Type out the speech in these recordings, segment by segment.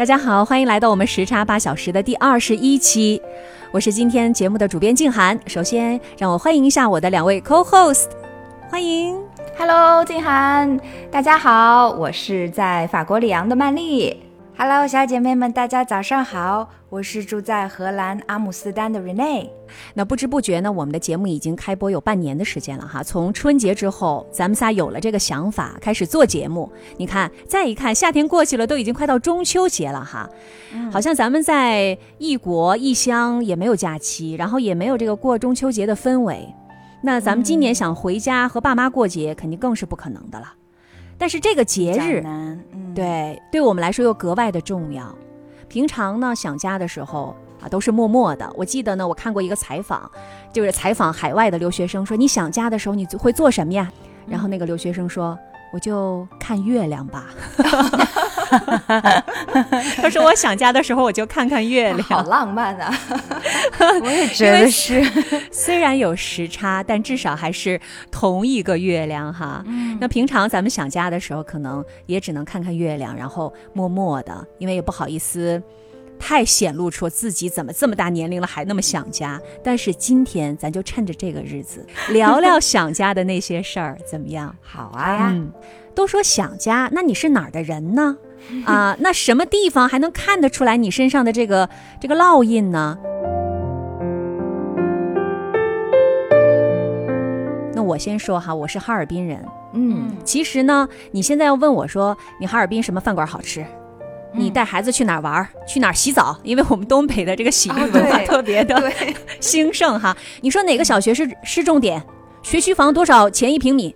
大家好，欢迎来到我们时差八小时的第二十一期，我是今天节目的主编静涵。首先，让我欢迎一下我的两位 co-host，欢迎，Hello，静涵，大家好，我是在法国里昂的曼丽。Hello，小姐妹们，大家早上好！我是住在荷兰阿姆斯丹的 Rene。那不知不觉呢，我们的节目已经开播有半年的时间了哈。从春节之后，咱们仨有了这个想法，开始做节目。你看，再一看，夏天过去了，都已经快到中秋节了哈。好像咱们在异国异乡也没有假期，然后也没有这个过中秋节的氛围。那咱们今年想回家和爸妈过节，肯定更是不可能的了。但是这个节日，对，对我们来说又格外的重要。平常呢，想家的时候啊，都是默默的。我记得呢，我看过一个采访，就是采访海外的留学生，说你想家的时候，你会做什么呀？然后那个留学生说。我就看月亮吧。他说我想家的时候，我就看看月亮。好浪漫啊！我也觉得是。虽然有时差，但至少还是同一个月亮哈。那平常咱们想家的时候，可能也只能看看月亮，然后默默的，因为也不好意思。太显露出自己怎么这么大年龄了还那么想家，但是今天咱就趁着这个日子 聊聊想家的那些事儿，怎么样？好啊，嗯，都说想家，那你是哪儿的人呢？啊，那什么地方还能看得出来你身上的这个这个烙印呢？那我先说哈，我是哈尔滨人，嗯，其实呢，你现在要问我说，你哈尔滨什么饭馆好吃？你带孩子去哪儿玩？去哪儿洗澡？因为我们东北的这个洗浴文化特别的 兴盛哈。你说哪个小学是是重点？学区房多少钱一平米？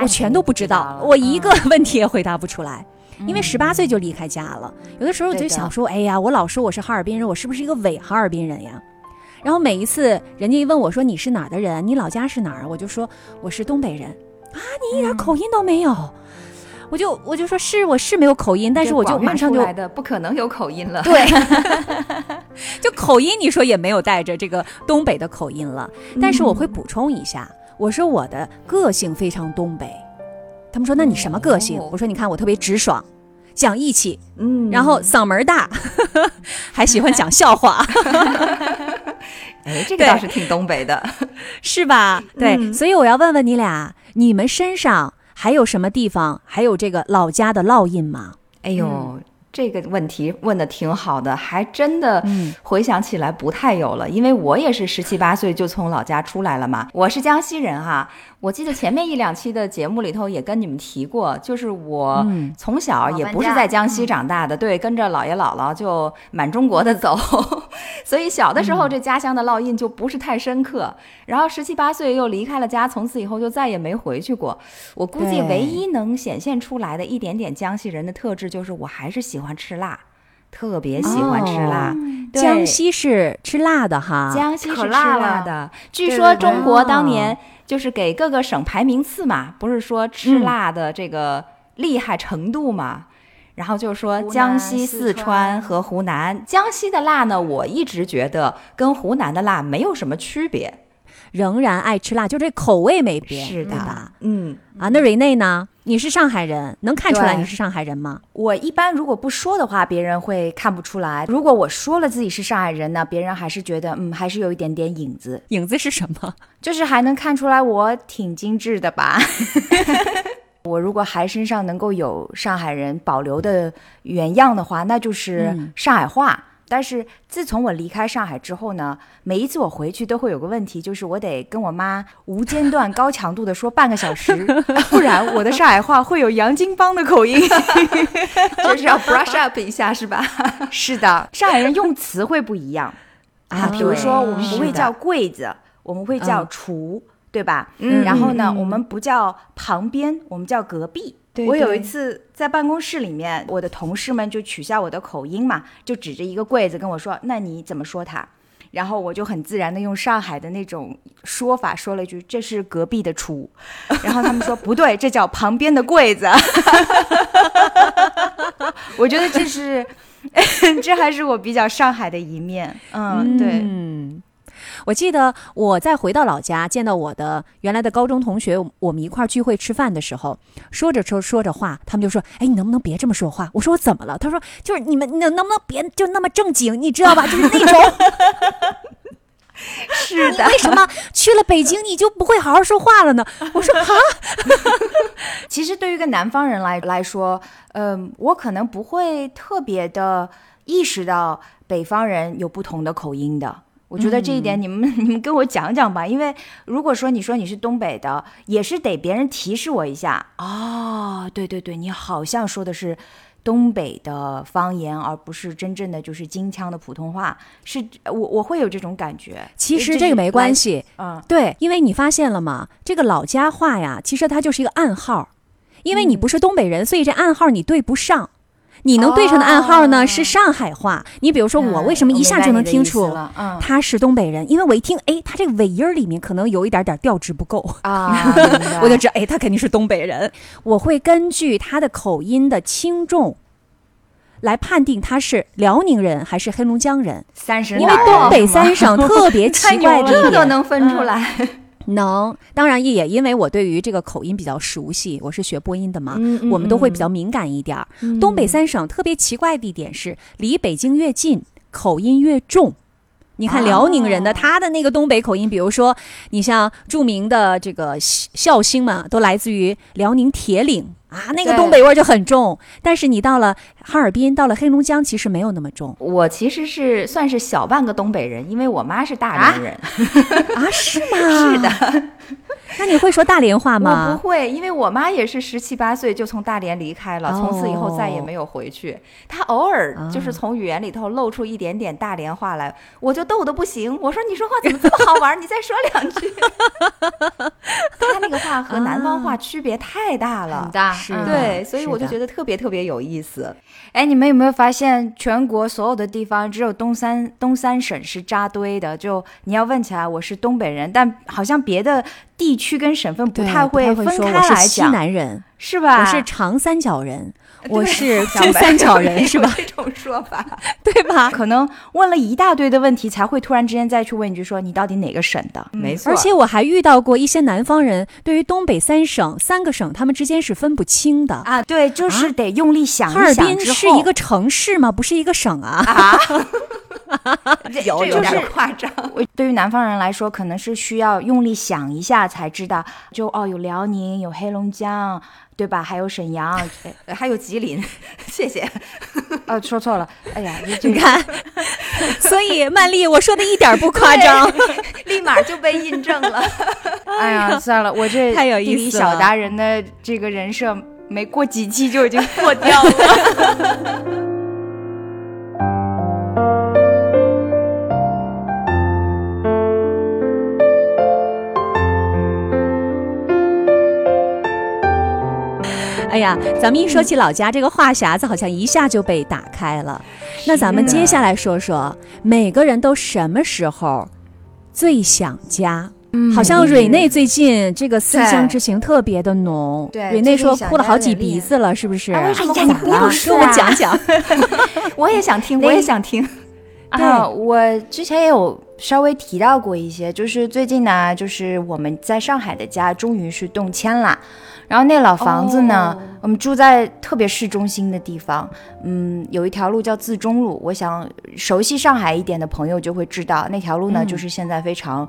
我全都不知道，我一个 问题也回答不出来。因为十八岁就离开家了，有的时候我就想说，哎呀，我老说我是哈尔滨人，我是不是一个伪哈尔滨人呀？然后每一次人家一问我说你是哪儿的人，你老家是哪儿？我就说我是东北人啊，你一点口音都没有。我就我就说是我是没有口音，但是我就马上就来的不可能有口音了。对，就口音你说也没有带着这个东北的口音了。但是我会补充一下，我说我的个性非常东北。他们说那你什么个性？我说你看我特别直爽，讲义气，嗯，然后嗓门大，还喜欢讲笑话。哎，这个倒是挺东北的，是吧？对，所以我要问问你俩，你们身上。还有什么地方还有这个老家的烙印吗？哎呦，这个问题问的挺好的，还真的回想起来不太有了，因为我也是十七八岁就从老家出来了嘛，我是江西人哈。我记得前面一两期的节目里头也跟你们提过，就是我从小也不是在江西长大的，对，跟着姥爷姥姥就满中国的走，所以小的时候这家乡的烙印就不是太深刻。然后十七八岁又离开了家，从此以后就再也没回去过。我估计唯一能显现出来的一点点江西人的特质，就是我还是喜欢吃辣，特别喜欢吃辣。江西是吃辣的哈，江西是吃辣的。据说中国当年。就是给各个省排名次嘛，不是说吃辣的这个厉害程度嘛，然后就说江西、四川和湖南，江西的辣呢，我一直觉得跟湖南的辣没有什么区别。仍然爱吃辣，就这口味没变，是的，吧嗯啊，那瑞内呢？你是上海人，能看出来你是上海人吗？我一般如果不说的话，别人会看不出来；如果我说了自己是上海人呢，别人还是觉得嗯，还是有一点点影子。影子是什么？就是还能看出来我挺精致的吧。我如果还身上能够有上海人保留的原样的话，那就是上海话。但是自从我离开上海之后呢，每一次我回去都会有个问题，就是我得跟我妈无间断、高强度的说半个小时，不然我的上海话会有洋泾浜的口音，就是要 brush up 一下，是吧？是的，上海人用词会不一样啊，比如说我们不会叫柜子，我们会叫厨，对吧？嗯，然后呢，我们不叫旁边，我们叫隔壁。对我有一次在办公室里面，我的同事们就取笑我的口音嘛，就指着一个柜子跟我说：“那你怎么说他？”然后我就很自然的用上海的那种说法说了一句：“这是隔壁的厨。”然后他们说：“不对，这叫旁边的柜子。”我觉得这是，这还是我比较上海的一面。嗯，对。嗯，我记得我在回到老家见到我的原来的高中同学，我们一块儿聚会吃饭的时候，说着说说着话，他们就说：“哎，你能不能别这么说话？”我说：“我怎么了？”他说：“就是你们能能不能别就那么正经，你知道吧？就是那种。”是的为什么去了北京你就不会好好说话了呢？我说啊，其实对于一个南方人来来说，嗯、我可能不会特别的意识到北方人有不同的口音的。我觉得这一点你们、你们跟我讲讲吧，因为如果说你说你是东北的，也是得别人提示我一下。哦，对对对，你好像说的是东北的方言，而不是真正的就是京腔的普通话。是我我会有这种感觉。其实这个没关系。系，嗯，对，因为你发现了吗？这个老家话呀，其实它就是一个暗号，因为你不是东北人，所以这暗号你对不上。你能对上的暗号呢、哦是上海话。你比如说我为什么一下就能听出他是东北人？因为我一听，哎，他这个尾音儿里面可能有一点点调值不够。啊，我就知道，哎，他肯定是东北人。我会根据他的口音的轻重来判定他是辽宁人还是黑龙江人，三十因为东北三省 特别奇怪的这，都能分出来。能，当然也因为我对于这个口音比较熟悉，我是学播音的嘛，我们都会比较敏感一点儿。东北三省特别奇怪的一点是，离北京越近，口音越重。你看辽宁人的、哦他的那个东北口音，比如说你像著名的这个笑笑星嘛，都来自于辽宁铁岭啊，那个东北味儿就很重。但是你到了哈尔滨，到了黑龙江，其实没有那么重我其实是算是小半个东北人，因为我妈是大连人。啊，是吗？是的。那你会说大连话吗我吗？不会，因为我妈也是十七八岁就从大连离开了，从此以后再也哦没有回去。她偶尔就是从语言里头露出一点点大连话来，我就逗得不行。我说你说话怎么这么好玩？你再说两句。她那个话和南方话区别太大了，很大，是嗯对，所以我就觉得特别特别有意思。哎，你们有没有发现，全国所有的地方只有东三东三省是扎堆的？就你要问起来，我是东北人，但好像别的地区跟省份不太会分开说我是西，南人，是吧？我是长三角人，我是想呗珠三角人，是吧？这种说法，对吧？可能问了一大堆的问题，才会突然之间再去问一句说你到底哪个省的？没错。而且我还遇到过一些南方人，对于东北三省三个省，他们之间是分不清的。啊，对，就是得用力想一想哈尔，滨是一个城市吗？不是一个省啊。有有点夸张。我对于南方人来说，可能是需要用力想一下才知道，就哦，有辽宁，有黑龙江，对吧？还有沈阳，哎 还有吉林，谢谢。呃，说错了，哎呀，你看，所以曼丽，我说的一点不夸张。立马就被印证了。哎呀，算了，我这 地理小达人的这个人设，没过几期就已经破掉了。呀，咱们一说起老家，这个话匣子好像一下就被打开了。那咱们接下来说说，每个人都什么时候最想家？好像蕊内最近这个思乡之情特别的浓。对蕊内说哭了好几鼻子了，是不是？哎为什么哎呀哭你不要不是跟我啊讲讲。我也想听，我也想听。啊，我之前也有稍微提到过一些，就是最近呢，就是我们在上海的家终于是动迁啦。然后那老房子呢，我们住在特别市中心的地方，嗯，有一条路叫自中路。我想熟悉上海一点的朋友就会知道，那条路呢，就是现在非常。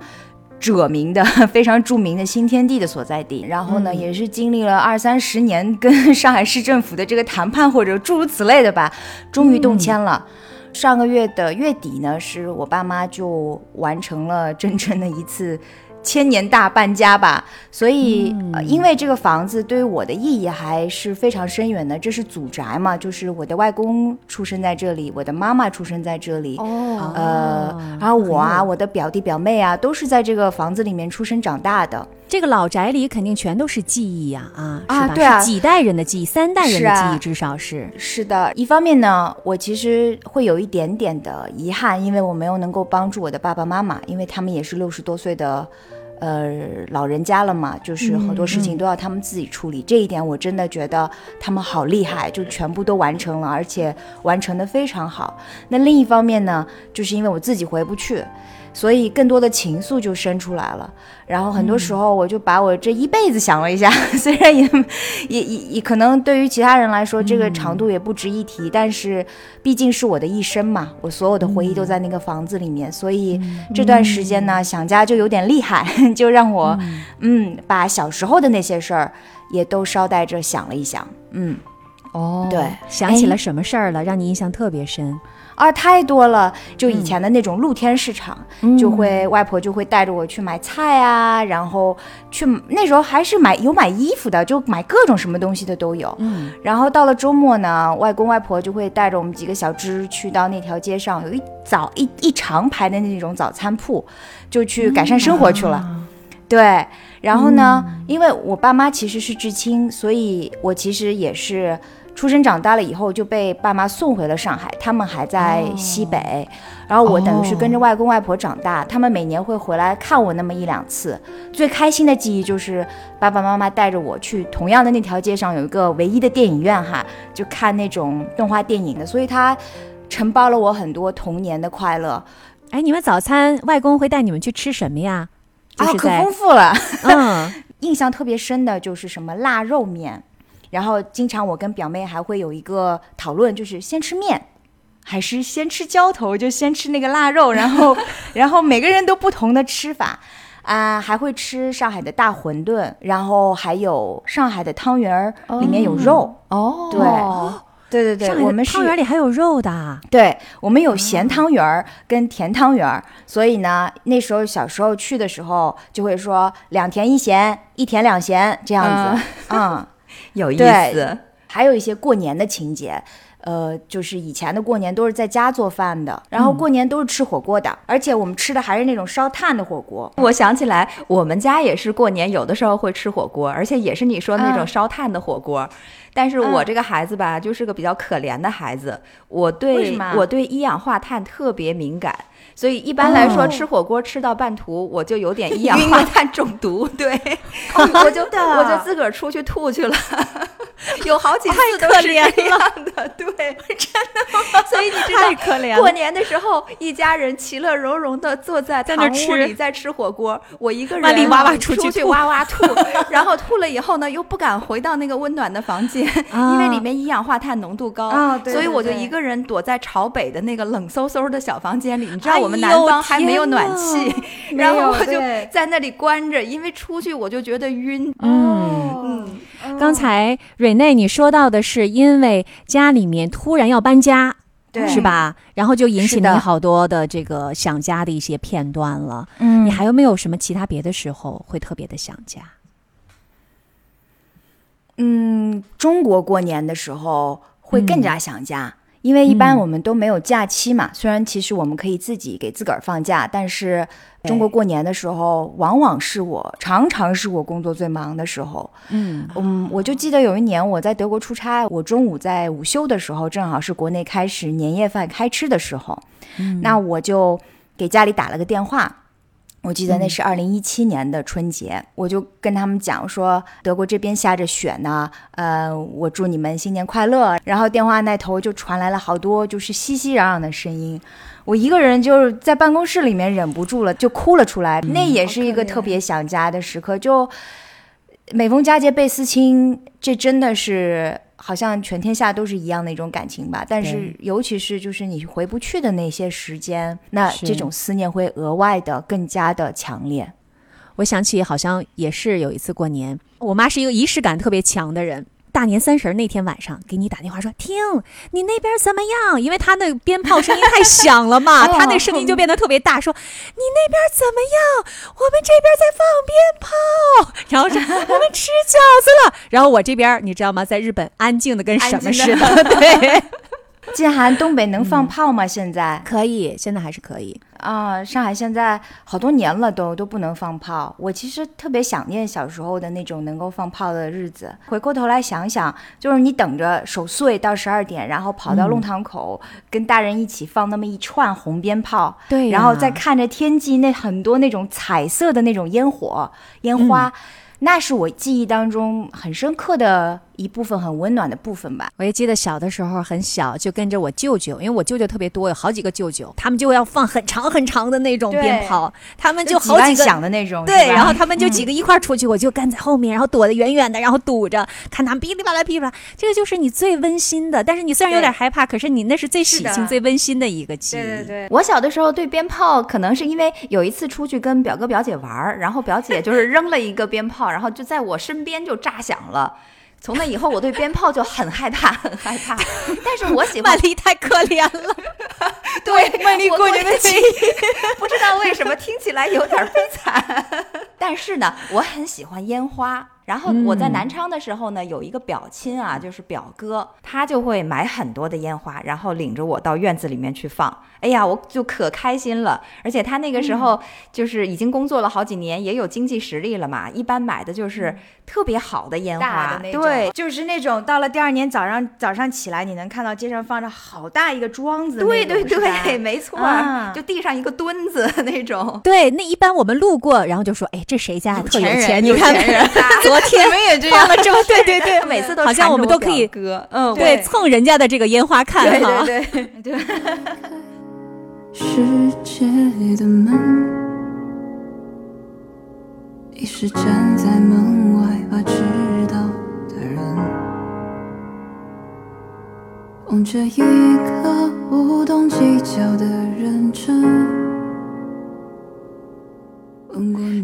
者名的 非常著名的新天地的所在地，然后呢，也是经历了二三十年跟 上海市政府的这个谈判或者诸如此类的吧，终于动迁了。上个月的月底呢，是我爸妈就完成了真正的一次千年大搬家吧。所以，呃，因为这个房子对于我的意义还是非常深远的。这是祖宅嘛，就是我的外公出生在这里，我的妈妈出生在这里。哦，呃，然后我啊，我的表弟表妹啊，都是在这个房子里面出生长大的。这个老宅里肯定全都是记忆呀，啊，是吧？啊对几代人的记忆，三代人的记忆，至少是。是的，一方面呢，我其实会有一点点的遗憾，因为我没有能够帮助我的爸爸妈妈，因为他们也是六十多岁的，呃，老人家了嘛，就是很多事情都要他们自己处理。这一点我真的觉得他们好厉害，就全部都完成了，而且完成的非常好。那另一方面呢，就是因为我自己回不去。所以更多的情愫就生出来了，然后很多时候我就把我这一辈子想了一下，虽然也也也也可能对于其他人来说这个长度也不值一提，但是毕竟是我的一生嘛，我所有的回忆都在那个房子里面，所以这段时间呢想家就有点厉害，就让我嗯。把小时候的那些事儿也都捎带着想了一想，嗯，哦对。想起了什么事儿了，让你印象特别深？啊，太多了！就以前的那种露天市场，嗯就会外婆就会带着我去买菜啊，然后去那时候还是买有买衣服的，就买各种什么东西的都有。嗯，然后到了周末呢，外公外婆就会带着我们几个小侄去到那条街上，有一早一一长排的那种早餐铺，就去改善生活去了。对，然后呢，因为我爸妈其实是至亲，所以我其实也是出生长大了以后就被爸妈送回了上海，他们还在西北，然后我等于是跟着外公外婆长大，他们每年会回来看我那么一两次。最开心的记忆就是爸爸妈妈带着我去同样的那条街上有一个唯一的电影院哈，就看那种动画电影的，所以它承包了我很多童年的快乐哎，你们早餐外公会带你们去吃什么呀？就啊，可丰富了。嗯，印象特别深的就是什么腊肉面，然后经常我跟表妹还会有一个讨论，就是先吃面。还是先吃浇头，就先吃那个腊肉，然后，然后每个人都不同的吃法，啊、还会吃上海的大馄饨，然后还有上海的汤圆儿，里面有肉。哦，对，对对对，我们汤圆里还有肉的。对，我们有咸汤圆儿跟甜汤圆儿，所以呢，那时候小时候去的时候就会说两甜一咸，一甜两咸这样子，嗯，有意思。还有一些过年的情节。呃，就是以前的过年都是在家做饭的，然后过年都是吃火锅的，而且我们吃的还是那种烧炭的火锅。我想起来，我们家也是过年有的时候会吃火锅，而且也是你说的那种嗯烧炭的火锅。但是我嗯这个孩子吧，就是个比较可怜的孩子，我对我对一氧化碳特别敏感。所以一般来说，哦。吃火锅吃到半途，我就有点一氧化碳中毒，对，我就我就自个儿出去吐去了，有好几次都是这样的，对，真的吗？所以你知道，太可怜了过年的时候，一家人其乐融融的坐在堂屋吃。里在吃火锅，我一个人出出去哇哇吐，然后吐了以后呢，又不敢回到那个温暖的房间，因为里面一氧化碳浓度高，所以我就一个人躲在朝北的那个冷飕飕的小房间里。你知道哎我们南方还没有暖气，然后我就在那里关着，因为出去我就觉得晕。嗯，嗯，刚才蕊内你说到的是因为家里面突然要搬家，对是？吧？然后就引起你好多的这个想家的一些片段了。嗯你还有没有什么其他别的时候会特别的想家？嗯，中国过年的时候会更加想家，因为一般嗯我们都没有假期嘛。虽然其实我们可以自己给自个儿放假，但是中国过年的时候，往往是我常常是我工作最忙的时候。嗯嗯，我就记得有一年我在德国出差，我中午在午休的时候，正好是国内开始年夜饭开吃的时候，那我就给家里打了个电话。我记得那是二零一七年的春节，我就跟他们讲说，德国这边下着雪呢，呃，我祝你们新年快乐。然后电话那头就传来了好多就是熙熙攘攘的声音，我一个人就是在办公室里面忍不住了，就哭了出来。那也是一个特别想家的时刻，就每逢佳节倍思亲，这真的是好像全天下都是一样的一种感情吧。但是尤其是就是你回不去的那些时间，那这种思念会额外的更加的强烈。我想起好像也是有一次过年，我妈是一个仪式感特别强的人。大年三十儿那天晚上给你打电话说，听你那边怎么样？因为他那个鞭炮声音太响了嘛，他那声音就变得特别大，说你那边怎么样？我们这边在放鞭炮，然后说 我们吃饺子了，然后我这边你知道吗？在日本安静的跟什么似的，对，静涵，东北能放炮吗？现在？可以，现在还是可以。啊，上海现在好多年了都都不能放炮。我其实特别想念小时候的那种能够放炮的日子。回过头来想想，就是你等着守岁到十二点，然后跑到弄堂口、跟大人一起放那么一串红鞭炮，对呀然后再看着天际那很多那种彩色的那种烟火烟花，那是我记忆当中很深刻的一部分，很温暖的部分吧。我也记得小的时候很小，就跟着我舅舅，因为我舅舅特别多，有好几个舅舅，他们就要放很长很长的那种鞭炮，他们就好几个响的那种，对，然后他们就几个一块儿出去，我就跟在后面，然后躲得远远的，然后堵着，看他们噼里啪啦噼里啪啦。这个就是你最温馨的，但是你虽然有点害怕，可是你那是最喜庆、最温馨的一个记忆。对对对，我小的时候对鞭炮，可能是因为有一次出去跟表哥表姐玩儿，然后表姐就是扔了一个鞭炮，然后就在我身边就炸响了。从那以后，我对鞭炮就很害怕，很害怕。但是我喜欢曼丽太可怜了，对曼丽我过年的记忆，不知道为什么听起来有点悲惨。但是呢，我很喜欢烟花。然后我在南昌的时候呢，有一个表亲啊，就是表哥，他就会买很多的烟花，然后领着我到院子里面去放。哎呀，我就可开心了。而且他那个时候就是已经工作了好几年，也有经济实力了嘛，一般买的就是特别好的烟花对，就是那种到了第二年早上早上起来，你能看到街上放着好大一个桩子，对对对，没错，啊就地上一个墩子 那种。对，那一般我们路过，然后就说，哎，这谁家特有钱？你有看钱人 昨天 你们也这样了这么，对对对，每次都好像我们都可以歌，嗯，对对蹭人家的这个烟花看哈。对对 对，世界的门，已是站在门外把知道的人，望着一个不懂计较的认真。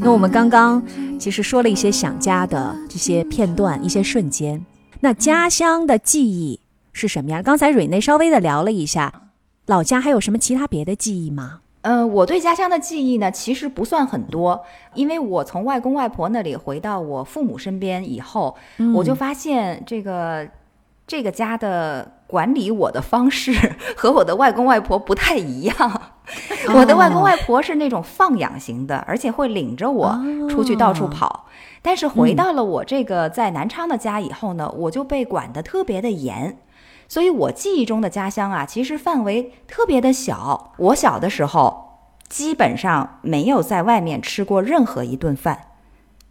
那我们刚刚其实说了一些想家的这些片段、一些瞬间。那家乡的记忆是什么样？刚才蕊内稍微的聊了一下，老家还有什么其他别的记忆吗？嗯，我对家乡的记忆呢，其实不算很多，因为我从外公外婆那里回到我父母身边以后，我就发现这个这个家的管理我的方式 和我的外公外婆不太一样。我的外公外婆是那种放养型的，而且会领着我出去到处跑。但是回到了我这个在南昌的家以后呢，我就被管得特别的严。所以我记忆中的家乡啊，其实范围特别的小。我小的时候，基本上没有在外面吃过任何一顿饭，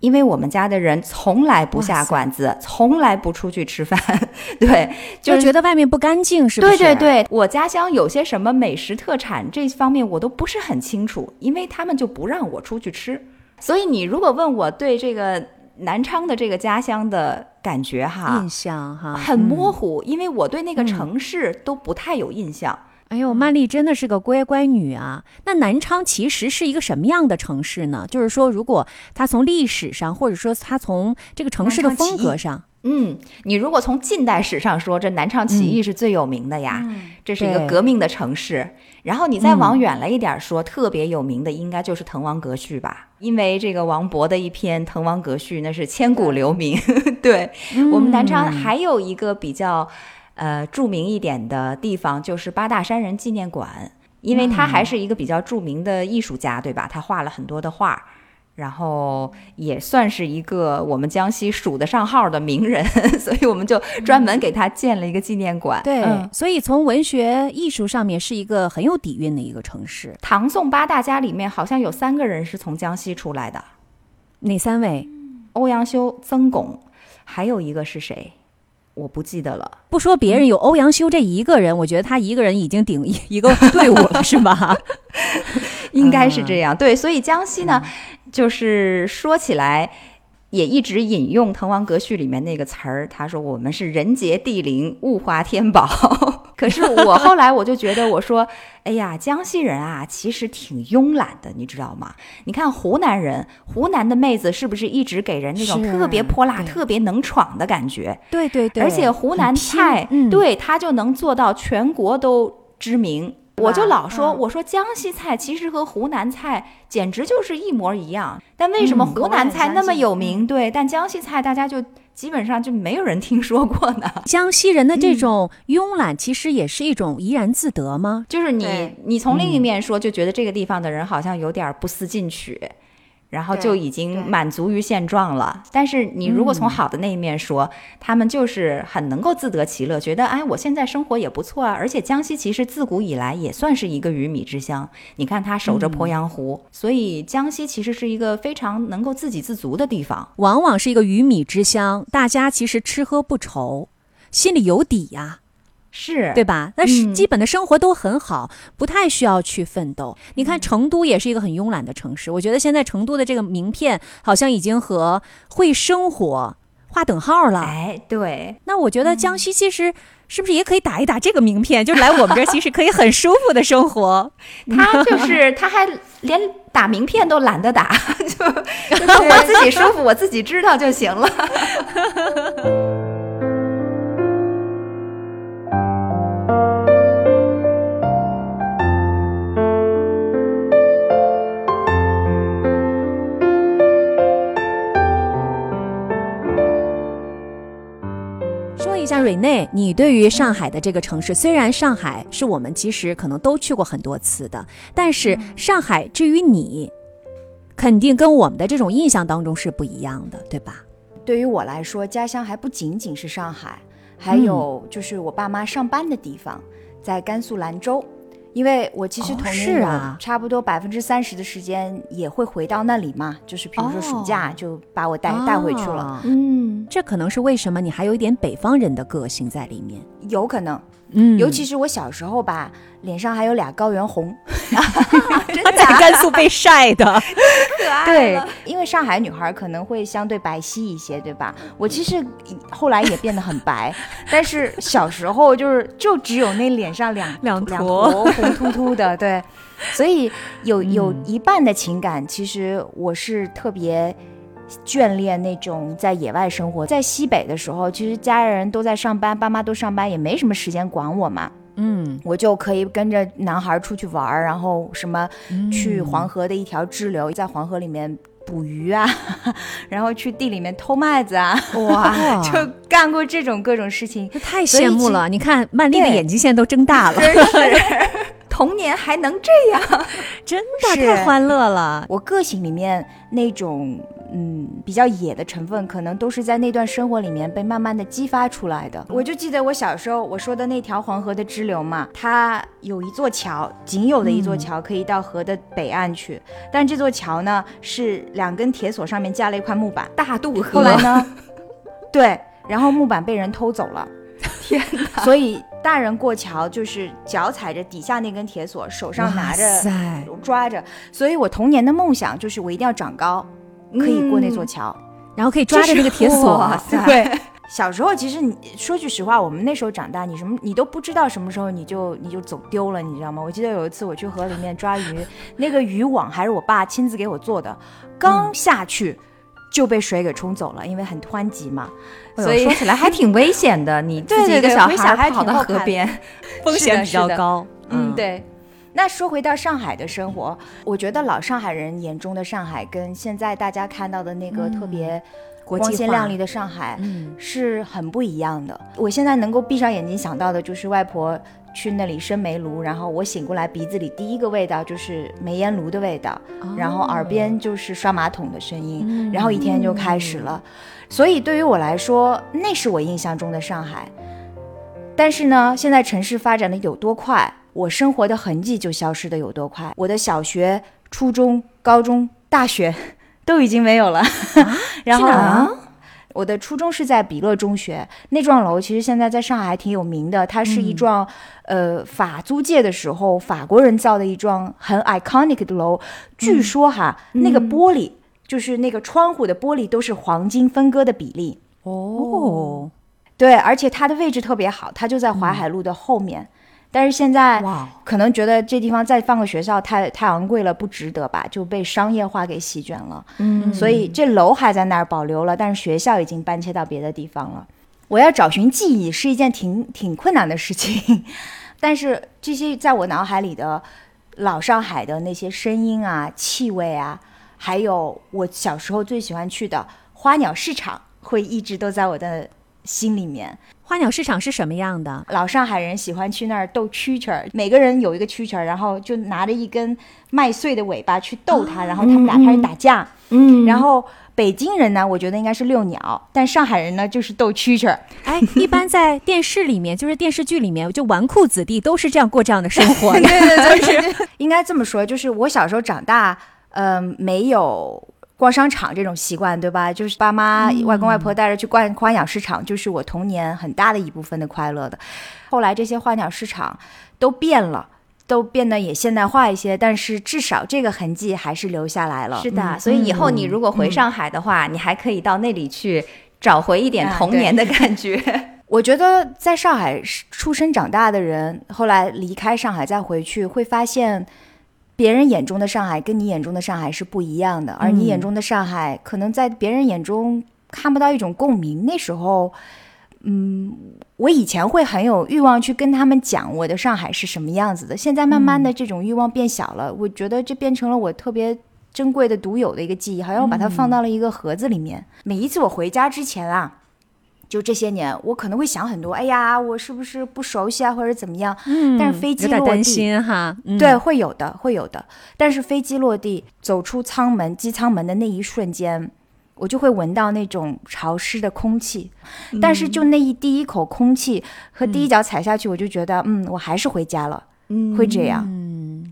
因为我们家的人从来不下馆子，从来不出去吃饭。对，就是觉得外面不干净，是不是？对对对，我家乡有些什么美食特产这方面我都不是很清楚，因为他们就不让我出去吃。所以你如果问我对这个南昌的这个家乡的感觉哈印，象哈很嗯模糊，因为我对那个城市都不太有印象。哎呦，曼丽真的是个乖乖女啊！那南昌其实是一个什么样的城市呢？就是说，如果它从历史上，或者说它从这个城市的风格上，嗯，你如果从近代史上说，这南昌起义是最有名的呀，这是一个革命的城市。然后你再往远了一点说，特别有名的应该就是滕王阁序吧，因为这个王勃的一篇《滕王阁序》那是千古留名。对、我们南昌还有一个比较呃著名一点的地方，就是八大山人纪念馆，因为他还是一个比较著名的艺术家，对吧？他画了很多的画。然后也算是一个我们江西数得上号的名人，所以我们就专门给他建了一个纪念馆。对，嗯所以从文学艺术上面是一个很有底蕴的一个城市。唐宋八大家里面好像有三个人是从江西出来的，哪三位？欧阳修、曾巩，还有一个是谁？我不记得了。不说别人，有欧阳修这一个人，我觉得他一个人已经顶一 一个队伍了，是吧？应该是这样。对，所以江西呢，就是说起来。也一直引用《滕王阁序》里面那个词儿，他说我们是人杰地灵、物华天宝。可是我后来我就觉得，我说，哎呀，江西人啊，其实挺慵懒的，你知道吗？你看湖南人，湖南的妹子是不是一直给人那种特别泼辣、特别能闯的感觉？对对对，而且湖南菜，嗯，对它就能做到全国都知名。我就老说，嗯我说江西菜其实和湖南菜简直就是一模一样，但为什么嗯湖南菜那么有名？对，但江西菜大家就基本上就没有人听说过呢。江西人的这种慵懒，其实也是一种怡然自得吗？就是你，你从另一面说，就觉得这个地方的人好像有点不思进取，然后就已经满足于现状了。但是你如果从好的那一面说，他们就是很能够自得其乐，觉得哎，我现在生活也不错啊。而且江西其实自古以来也算是一个鱼米之乡，你看它守着鄱阳湖，所以江西其实是一个非常能够自给自足的地方。往往是一个鱼米之乡，大家其实吃喝不愁，心里有底呀、是对吧？那是嗯基本的生活都很好，不太需要去奋斗。你看成都也是一个很慵懒的城市，我觉得现在成都的这个名片好像已经和会生活划等号了。哎，对，那我觉得江西其实是不是也可以打一打这个名片，就是来我们这儿其实可以很舒服的生活。他就 是他还连打名片都懒得打，就我自己舒服，我自己知道就行了。瑞内，你对于上海的这个城市，虽然上海是我们其实可能都去过很多次的，但是上海至于你，肯定跟我们的这种印象当中是不一样的，对吧？对于我来说，家乡还不仅仅是上海，还有就是我爸妈上班的地方，在甘肃兰州。因为我其实哦童年有是啊。差不多百分之三十的时间也会回到那里嘛，就是比如说暑假就把我带、带回去了，哦。嗯，这可能是为什么你还有一点北方人的个性在里面。有可能，嗯。尤其是我小时候吧，脸上还有俩高原红，真他在甘肃被晒的，可爱对，因为上海女孩可能会相对白皙一些，对吧？我其实后来也变得很白，但是小时候就是就只有那脸上两两两坨坨红秃秃的，对，所以有有嗯。一半的情感，其实我是特别。眷恋那种在野外生活，在西北的时候，其实家人都在上班，爸妈都上班，也没什么时间管我嘛。嗯，我就可以跟着男孩出去玩儿，然后什么去黄河的一条支流，在黄河里面捕鱼啊，然后去地里面偷麦子啊，哇，就干过这种各种事情。这太羡慕了！你看曼丽的眼睛现在都睁大了，童年还能这样？真的是太欢乐了。我个性里面那种嗯比较野的成分，可能都是在那段生活里面被慢慢的激发出来的。我就记得我小时候我说的那条黄河的支流嘛，它有一座桥，仅有的一座桥可以到河的北岸去，但这座桥呢是两根铁索上面架了一块木板。大渡河，后来呢，对，然后木板被人偷走了。天哪！所以大人过桥就是脚踩着底下那根铁索，手上拿着抓着。所以我童年的梦想就是我一定要长高，可以过那座桥。然后可以抓着那个铁索，哇塞对，小时候其实你说句实话，我们那时候长大，你什么你都不知道什么时候你就你就走丢了，你知道吗？我记得有一次我去河里面抓鱼，那个渔网还是我爸亲自给我做的，刚下去。就被水给冲走了，因为很湍急嘛，所所以以说起来 还挺危险的。你自己一个小孩跑到河边，风险比较高。嗯，对。那说回到上海的生活，我觉得老上海人眼中的上海，跟现在大家看到的那个特别光鲜亮丽的上海，嗯是很不一样的。我现在能够闭上眼睛想到的就是外婆去那里生煤炉，然后我醒过来鼻子里第一个味道就是煤烟炉的味道，哦然后耳边就是刷马桶的声音，然后一天就开始了。所以对于我来说，那是我印象中的上海。但是呢，现在城市发展的有多快，我生活的痕迹就消失的有多快。我的小学、初中、高中、大学 都已经没有了。然后我的初中是在比乐中学，那幢楼其实现在在上海还挺有名的，它是一幢、呃法租界的时候法国人造的一幢很 iconic 的楼。据说哈，那个玻璃就是那个窗户的玻璃都是黄金分割的比例。哦，对，而且它的位置特别好，它就在淮海路的后面。但是现在，可能觉得这地方再放个学校太太昂贵了，不值得吧，就被商业化给席卷了。嗯所以这楼还在那儿保留了，但是学校已经搬迁到别的地方了。我要找寻记忆是一件挺挺困难的事情，但是这些在我脑海里的老上海的那些声音啊、气味啊，还有我小时候最喜欢去的花鸟市场，会一直都在我的心里面。花鸟市场是什么样的？老上海人喜欢去那儿逗蛐蛐儿，每个人有一个蛐蛐儿，然后就拿着一根麦穗的尾巴去逗它，然后他们俩开始打架。嗯然后北京人呢，我觉得应该是遛鸟，但上海人呢就是逗蛐蛐儿。哎，一般在电视里面，就是电视剧里面，就纨绔子弟都是这样过这样的生活 的。对对对，就是 应该这么说，就是我小时候长大，呃，没有逛商场这种习惯，对吧？就是爸妈、外公外婆带着去逛花鸟市场，就是我童年很大的一部分的快乐的。后来这些花鸟市场都变了。都变得也现代化一些，但是至少这个痕迹还是留下来了。是的，所以以后你如果回上海的话，你还可以到那里去找回一点童年的感觉。我觉得在上海出生长大的人，后来离开上海再回去，会发现别人眼中的上海跟你眼中的上海是不一样的，而你眼中的上海可能在别人眼中看不到一种共鸣。那时候，嗯，我以前会很有欲望去跟他们讲我的上海是什么样子的，现在慢慢的这种欲望变小了，我觉得这变成了我特别。珍贵的、独有的一个记忆，好像我把它放到了一个盒子里面。每一次我回家之前啊，就这些年，我可能会想很多，哎呀，我是不是不熟悉啊，或者怎么样？嗯，但是飞机落地，心哈。嗯对，会有的，会有的。但是飞机落地，走出舱门、机舱门的那一瞬间，我就会闻到那种潮湿的空气。但是就那一第一口空气和第一脚踩下去，我就觉得，嗯，我还是回家了，嗯会这样。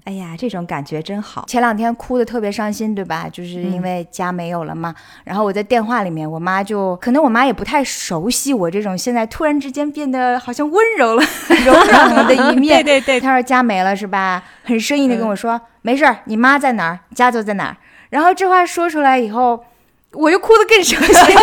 嗯，哎呀，这种感觉真好。前两天哭的特别伤心，对吧？就是因为家没有了嘛。然后我在电话里面，我妈就可能我妈也不太熟悉我这种现在突然之间变得好像温柔了、柔软了的一 面。对对对她说家没了是吧？很生硬的跟我说，没事儿，你妈在哪儿，家就在哪儿。然后这话说出来以后，我又哭得更伤心。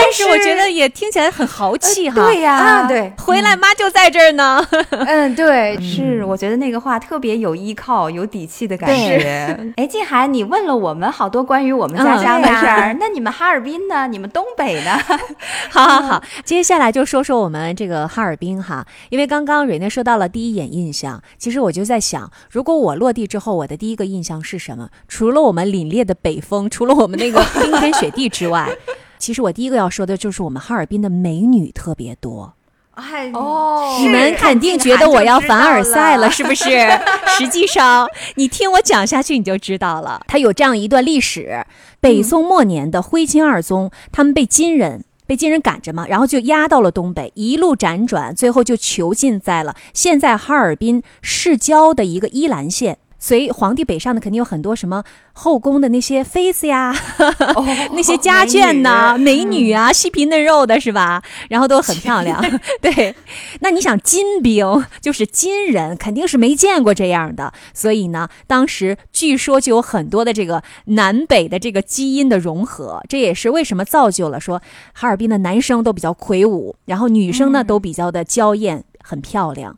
但是我觉得也听起来很豪气哈。对呀、啊，对，回来妈就在这儿呢。嗯，对，是，我觉得那个话特别有依靠、有底气的感觉。哎，静涵，你问了我们好多关于我们家乡的事儿，那你们哈尔滨呢？你们东北呢？好好 好，接下来就说说我们这个哈尔滨哈，因为刚刚蕊内说到了第一眼印象，其实我就在想，如果我落地之后，我的第一个印象是什么？除了我们凛冽的北风，除了我们那个冰天雪地之外，其实我第一个要说的就是我们哈尔滨的美女特别多。哎哦你们肯定觉得我要凡尔赛了，是不是？实际上，你听我讲下去你就知道了。它有这样一段历史：北宋末年的徽钦二宗，他们被金人。被金人赶着嘛，然后就押到了东北，一路辗转，最后就囚禁在了现在哈尔滨市郊的一个依兰县。随皇帝北上的肯定有很多什么后宫的那些妃子呀，哦 那些家眷呐、美女啊，细皮嫩肉的是吧？然后都很漂亮。对，那你想金兵就是金人，肯定是没见过这样的，所以呢，当时据说就有很多的这个南北的这个基因的融合，这也是为什么造就了说哈尔滨的男生都比较魁梧，然后女生呢都比较的娇艳，很漂亮。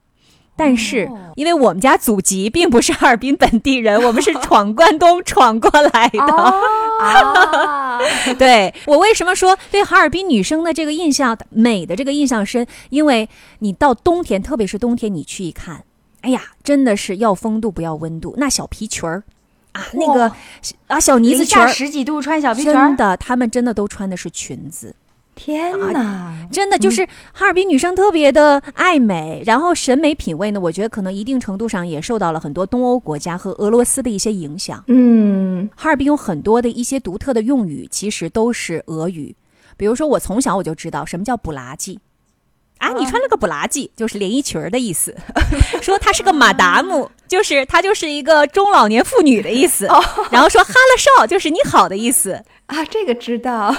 但是，因为我们家祖籍并不是哈尔滨本地人，我们是闯关东闯过来的。啊，对我为什么说对哈尔滨女生的这个印象美的这个印象深？因为你到冬天，特别是冬天，你去一看，哎呀，真的是要风度不要温度，那小皮裙儿啊，那个啊小呢子裙儿，十几度穿小皮裙真，的，她们真的都穿的是裙子。天哪！真的就是哈尔滨女生特别的爱美，然后审美品味呢，我觉得可能一定程度上也受到了很多东欧国家和俄罗斯的一些影响。嗯，哈尔滨有很多的一些独特的用语，其实都是俄语。比如说，我从小我就知道什么叫补拉季。啊，你穿了个补拉季，就是连衣裙儿的意思。说她是个马达姆，就是她就是一个中老年妇女的意思。然后说哈了少，就是你好的意思。啊，这个知道。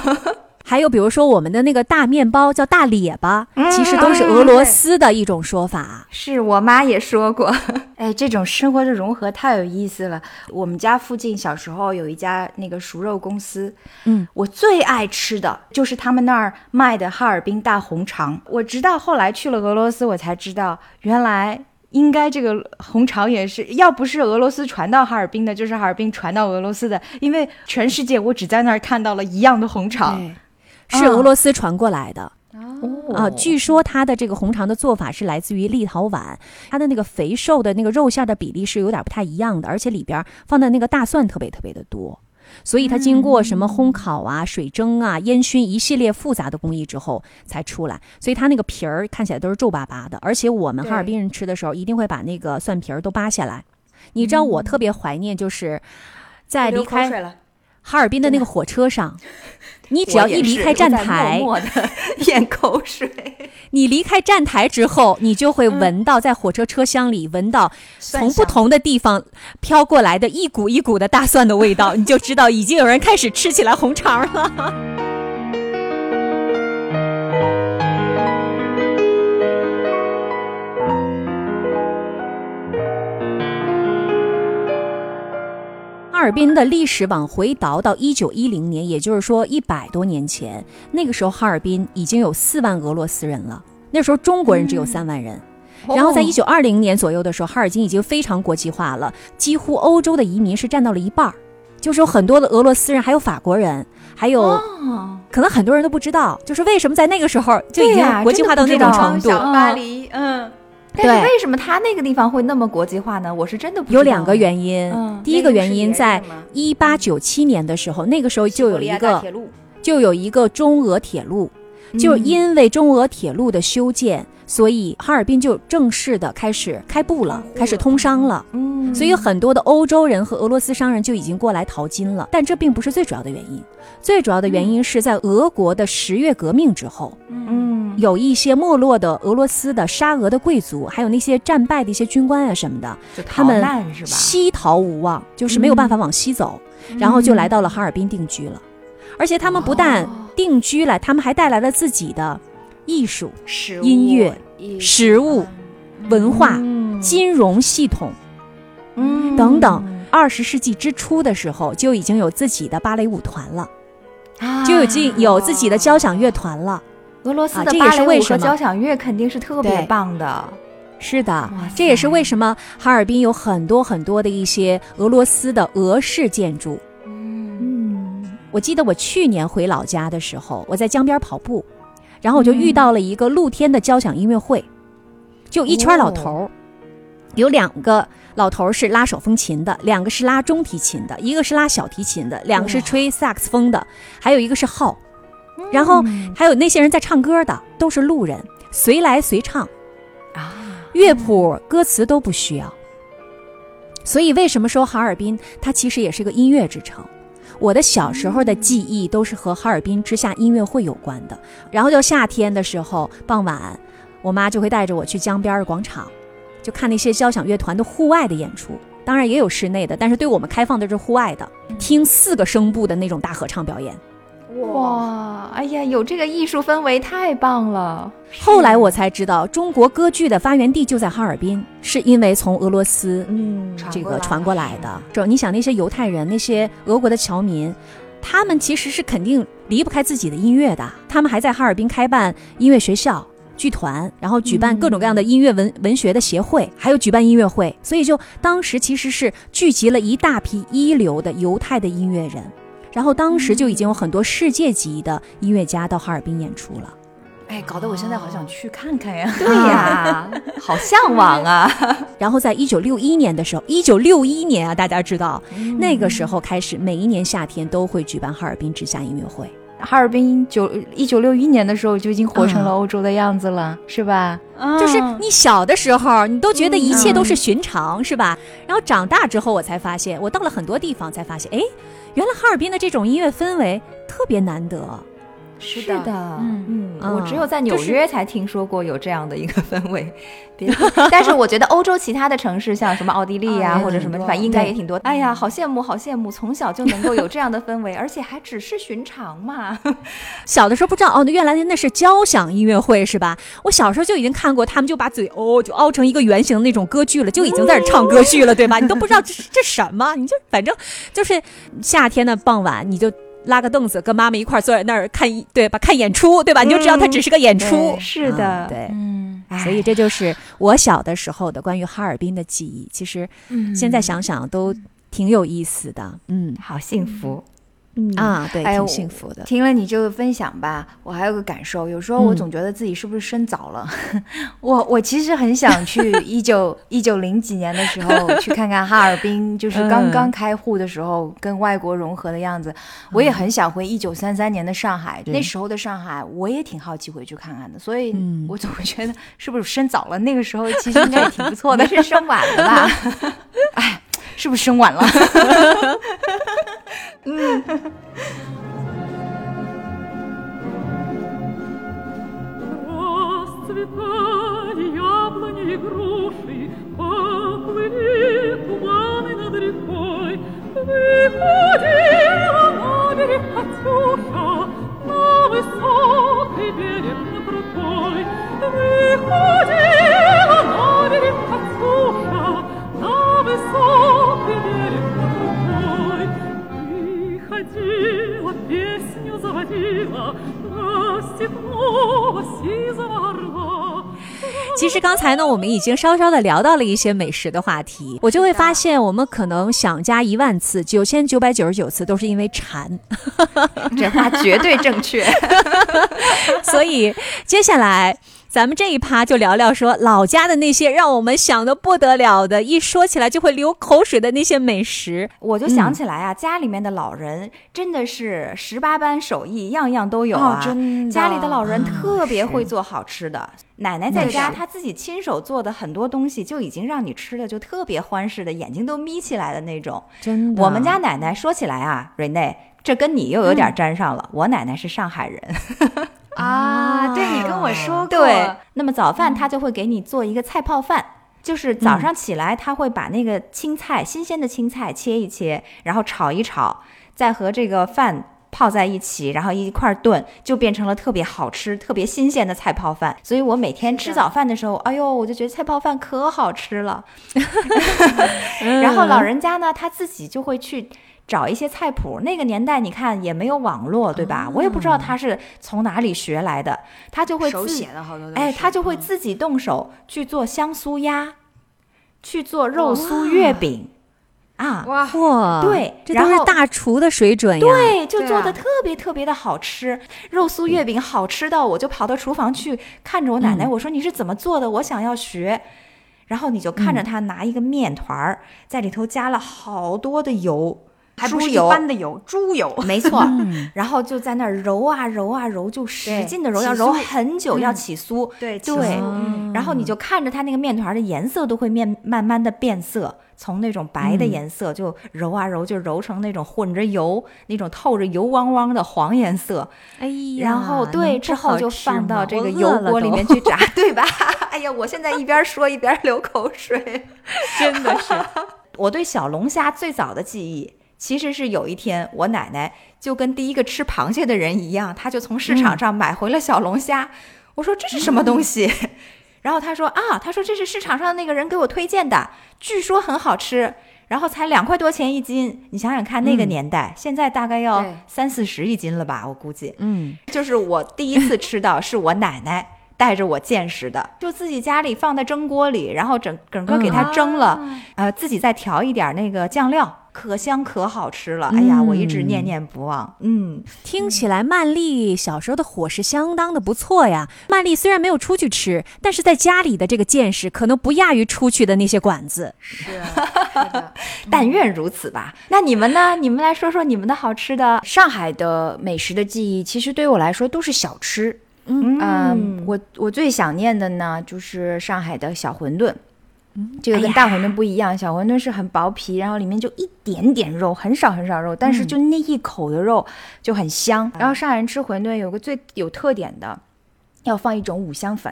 还有比如说我们的那个大面包叫大列巴，其实都是俄罗斯的一种说法。是我妈也说过，哎，这种生活的融合太有意思了。我们家附近小时候有一家那个熟肉公司，嗯，我最爱吃的就是他们那儿卖的哈尔滨大红肠。我直到后来去了俄罗斯，我才知道原来。应该这个红肠也是，要不是俄罗斯传到哈尔滨的，就是哈尔滨传到俄罗斯的。因为全世界我只在那儿看到了一样的红肠。是俄罗斯传过来的。哦啊，据说它的这个红肠的做法是来自于立陶宛，它的那个肥瘦的那个肉馅的比例是有点不太一样的，而且里边放的那个大蒜特别特别的多。所以它经过什么烘烤啊、水蒸啊、烟熏一系列复杂的工艺之后才出来，所以它那个皮儿看起来都是皱巴巴的。而且我们哈尔滨人吃的时候，一定会把那个蒜皮儿都扒下来。你知道我特别怀念，就是在离开哈尔滨的那个火车上，你只要一离开站台，默默的咽口水。你离开站台之后，你就会闻到在火车车厢里闻到从不同的地方飘过来的一股一股的大蒜的味道，你就知道已经有人开始吃起来红肠了。尔滨的历史往回倒到一九一零年，也就是说一百多年前，那个时候哈尔滨已经有四万俄罗斯人了。那时候中国人只有三万人，然后在一九二零年左右的时候，哈尔滨已经非常国际化了，几乎欧洲的移民是占到了一半儿，就是有很多的俄罗斯人，还有法国人，还有可能很多人都不知道，就是为什么在那个时候就已经国际化到那种程度。巴黎，嗯。但是为什么他那个地方会那么国际化呢？我是真的不有两个原因。第一个原因，在一八九七年的时候，那个时候就有一个就有一个中俄铁路，就因为中俄铁路的修建，所以哈尔滨就正式的开始开埠了，开始通商了。嗯，所以很多的欧洲人和俄罗斯商人就已经过来淘金了。但这并不是最主要的原因，最主要的原因是在俄国的十月革命之后。嗯。有一些没落的俄罗斯的沙俄的贵族，还有那些战败的一些军官啊什么的，他们西逃无望，就是没有办法往西走，然后就来到了哈尔滨定居了。而且他们不但定居了，他们还带来了自己的艺术、音乐、食物、文化、金融系统，嗯等等。二十世纪之初的时候，就已经有自己的芭蕾舞团了，就已经有自己的交响乐团了。俄罗斯的芭蕾舞和交响乐肯定是特别棒的，是的，这也是为什么哈尔滨有很多很多的一些俄罗斯的俄式建筑。嗯，我记得我去年回老家的时候，我在江边跑步，然后我就遇到了一个露天的交响音乐会，就一圈老头儿，有两个老头儿是拉手风琴的，两个是拉中提琴的，一个是拉小提琴的，两个是吹萨克斯风的，还有一个是号。然后还有那些人在唱歌的，都是路人，随来随唱，啊，乐谱、歌词都不需要。所以为什么说哈尔滨它其实也是个音乐之城？我的小时候的记忆都是和哈尔滨之夏音乐会有关的。然后就夏天的时候，傍晚，我妈就会带着我去江边的广场，就看那些交响乐团的户外的演出，当然也有室内的，但是对我们开放的是户外的，听四个声部的那种大合唱表演。哇，哎呀，有这个艺术氛围太棒了。后来我才知道，中国歌剧的发源地就在哈尔滨，是因为从俄罗斯嗯这个传过来的。就你想那些犹太人、那些俄国的侨民，他们其实是肯定离不开自己的音乐的。他们还在哈尔滨开办音乐学校、剧团，然后举办各种各样的音乐文文学的协会，还有举办音乐会。所以就当时其实是聚集了一大批一流的犹太的音乐人。然后当时就已经有很多世界级的音乐家到哈尔滨演出了，哎，搞得我现在好想去看看呀！对呀，好向往啊！然后在一九六一年的时候，一九六一年啊，大家知道那个时候开始，每一年夏天都会举办哈尔滨之夏音乐会。哈尔滨九一九六一年的时候就已经活成了欧洲的样子了，是吧？就是你小的时候，你都觉得一切都是寻常，是吧？然后长大之后，我才发现，我到了很多地方才发现，哎。原来哈尔滨的这种音乐氛围特别难得，是的，嗯嗯，我只有在纽约才听说过有这样的一个氛围。但是我觉得欧洲其他的城市，像什么奥地利呀，或者什么，反正应该也挺多。哎呀，好羡慕，好羡慕，从小就能够有这样的氛围，而且还只是寻常嘛。小的时候不知道哦，原来那是交响音乐会是吧？我小时候就已经看过，他们就把嘴哦就凹成一个圆形的那种歌剧了，就已经在这唱歌剧了，对吧？你都不知道这是这什么，你就反正就是夏天的傍晚，你就。拉个凳子，跟妈妈一块坐在那儿看，对吧？看演出，对吧？你就知道它只是个演出。是的，对，嗯。所以这就是我小的时候的关于哈尔滨的记忆。其实，现在想想都挺有意思的。嗯，好幸福。啊，对，挺幸福的。听了你这个分享吧，我还有个感受，有时候我嗯总觉得自己是不是生早了。我我其实很想去 一九一九零几年的时候 去看看哈尔滨，就是刚刚开户的时候跟外国融合的样子。我也很想回一九三三年的上海，那时候的上海我也挺好奇回去看看的。所以嗯我总会觉得是不是生早了？那个时候其实应该也挺不错的。是生晚了吧？是不是生晚了？ Расцветали яблони и груши, поплыли туманы над рекой. Выходила на берег Катюша, 其实刚才呢，我们已经稍稍的聊到了一些美食的话题，我就会发现，我们可能想加一万次，九千九百九十九次都是因为馋。这话绝对正确。所以接下来咱们这一趴就聊聊说老家的那些让我们想的不得了的，一说起来就会流口水的那些美食。我就想起来啊，家里面的老人真的是十八般手艺，样样都有啊。哦真的家里的老人特别会做好吃的。奶奶在家，她自己亲手做的很多东西，就已经让你吃的就特别欢实的，眼睛都眯起来的那种。真的我们家奶奶说起来啊，瑞内，这跟你又有嗯点沾上了。我奶奶是上海人，啊，对你跟我说过，对，那么早饭他就会给你做一个菜泡饭。就是早上起来，他会把那个青菜，新鲜的青菜切一切，然后炒一炒，再和这个饭泡在一起，然后一块儿炖，就变成了特别好吃、特别新鲜的菜泡饭。所以我每天吃早饭的时候，哎呦，我就觉得菜泡饭可好吃了。然后老人家呢，他自己就会去找一些菜谱。那个年代，你看也没有网络，对吧？我也不知道他是从哪里学来的，他就会手自写的好多，哎，他就会嗯自己动手去做香酥鸭，去做肉酥月饼啊。哇，对这都是然后大厨的水准呀。对，就做的特别特别的好吃，肉酥月饼好吃到我就跑到厨房去看着我奶奶，嗯我说你是怎么做的？我想要学。然后你就看着嗯她拿一个面团儿，在里头加了好多的油，还不是一，般的油，猪油。没错，嗯然后就在那儿揉啊揉啊揉，就使劲的揉，要揉很久，要嗯起酥。对对嗯然后你就看着它那个面团的颜色都会面慢慢的变色，从那种白的嗯颜色就揉啊揉，就揉成那种混着油、那种透着油汪汪的黄颜色。哎呀，然后对，之后就放到这个油锅里面去炸，对吧？哎呀，我现在一边说一边流口水。真的是。我对小龙虾最早的记忆，其实是有一天我奶奶就跟第一个吃螃蟹的人一样，她就从市场上买回了小龙虾。我说这是什么东西？然后她说啊，她说这是市场上那个人给我推荐的，据说很好吃。然后才两块多钱一斤，你想想看，那个嗯年代，现在大概要三四十一斤了吧？我估计。嗯，就是我第一次吃到，是我奶奶带着我见识的，就自己家里放在蒸锅里，然后整整个给它蒸了，呃，自己再调一点那个酱料，可香可好吃了。哎呀，我一直念念不忘。嗯，听起来曼丽小时候的伙食相当的不错呀。曼丽虽然没有出去吃，但是在家里的这个见识可能不亚于出去的那些馆子。是 但愿如此吧。那你们呢？你们来说说你们的好吃的。上海的美食的记忆，其实对于我来说都是小吃。嗯嗯，我我最想念的呢，就是上海的小馄饨。这个跟大馄饨不一样，小馄饨是很薄皮，然后里面就一点点肉，很少很少肉，但是就那一口的肉就很香。然后上海人吃馄饨有个最有特点的，要放一种五香粉。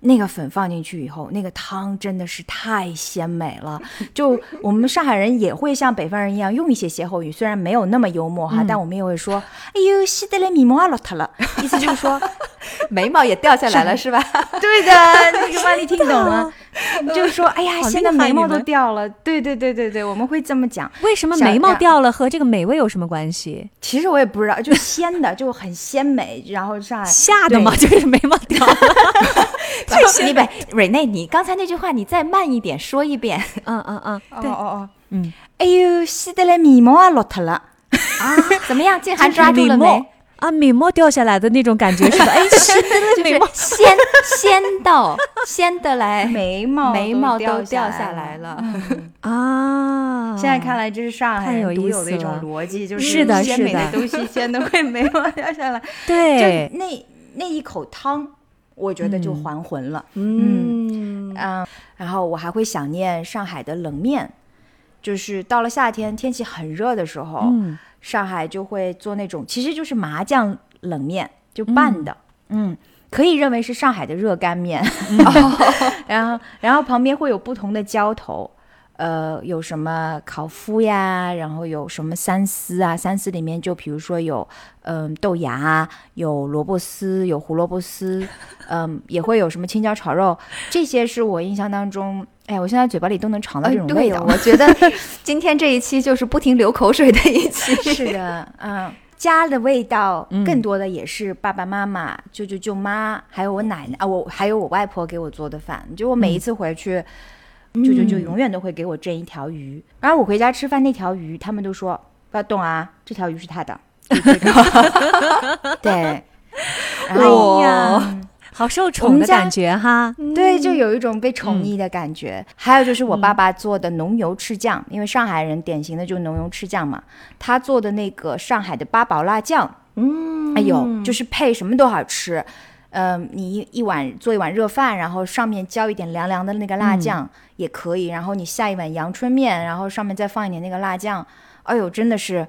那个粉放进去以后，那个汤真的是太鲜美了。就我们上海人也会像北方人一样用一些歇后语，虽然没有那么幽默哈，但我们也会说：“哎呦，吸得来眉毛啊落塌了。”意思就是说，眉毛也掉下来了是吧？对的，那个万丽听懂了，就是说，哎呀，现在眉毛都掉了。对对对对对，我们会这么讲。为什么眉毛掉了和这个美味有什么关系？其实我也不知道，就鲜的，就很鲜美。然后上来吓的嘛？就是眉毛掉了。你北蕊内，你刚才那句话你再慢一点说一遍。嗯嗯嗯，对，哦哦，嗯，哎呦，吸得来眉毛啊落脱了。啊，怎么样？静涵抓住了没？啊，美墨掉下来的那种感觉是吧？哎，是就是鲜鲜到鲜的来，眉毛眉毛都都掉下下来了。啊，现在看来，这是上海独有的一种逻辑，就是是的鲜是的美的东西鲜的会眉毛掉下来。对就，那那一口汤，我觉得就嗯还魂了。嗯，嗯，然后我还会想念上海的冷面，就是到了夏天天气很热的时候，嗯上海就会做那种其实就是麻酱冷面，就拌的，嗯。可以认为是上海的热干面，然后然后旁边会有不同的浇头，呃，有什么烤麸呀，然后有什么三丝啊，三丝里面就比如说有嗯、豆芽，有萝卜丝，有胡萝卜丝，嗯，也会有什么青椒炒肉，这些是我印象当中，哎，我现在嘴巴里都能尝到这种味道。我觉得 今天这一期就是不停流口水的一期。是的，嗯，家的味道嗯更多的也是爸爸妈妈、舅舅舅妈，还有我奶奶啊，我还有我外婆给我做的饭。就我每一次回去，舅舅就永远都会给我蒸一条鱼，然后我回家吃饭那条鱼，他们都说不要动啊，这条鱼是他的。对，然后哎呀嗯好受宠的感觉哈。对，就有一种被宠溺的感觉。还有就是我爸爸做的浓油赤酱，因为上海人典型的就是浓油赤酱嘛，他做的那个上海的八宝辣酱，嗯，哎呦，就是配什么都好吃。嗯、你一一碗做一碗热饭，然后上面浇一点凉凉的那个辣酱、也可以，然后你下一碗阳春面，然后上面再放一点那个辣酱，哎呦，真的是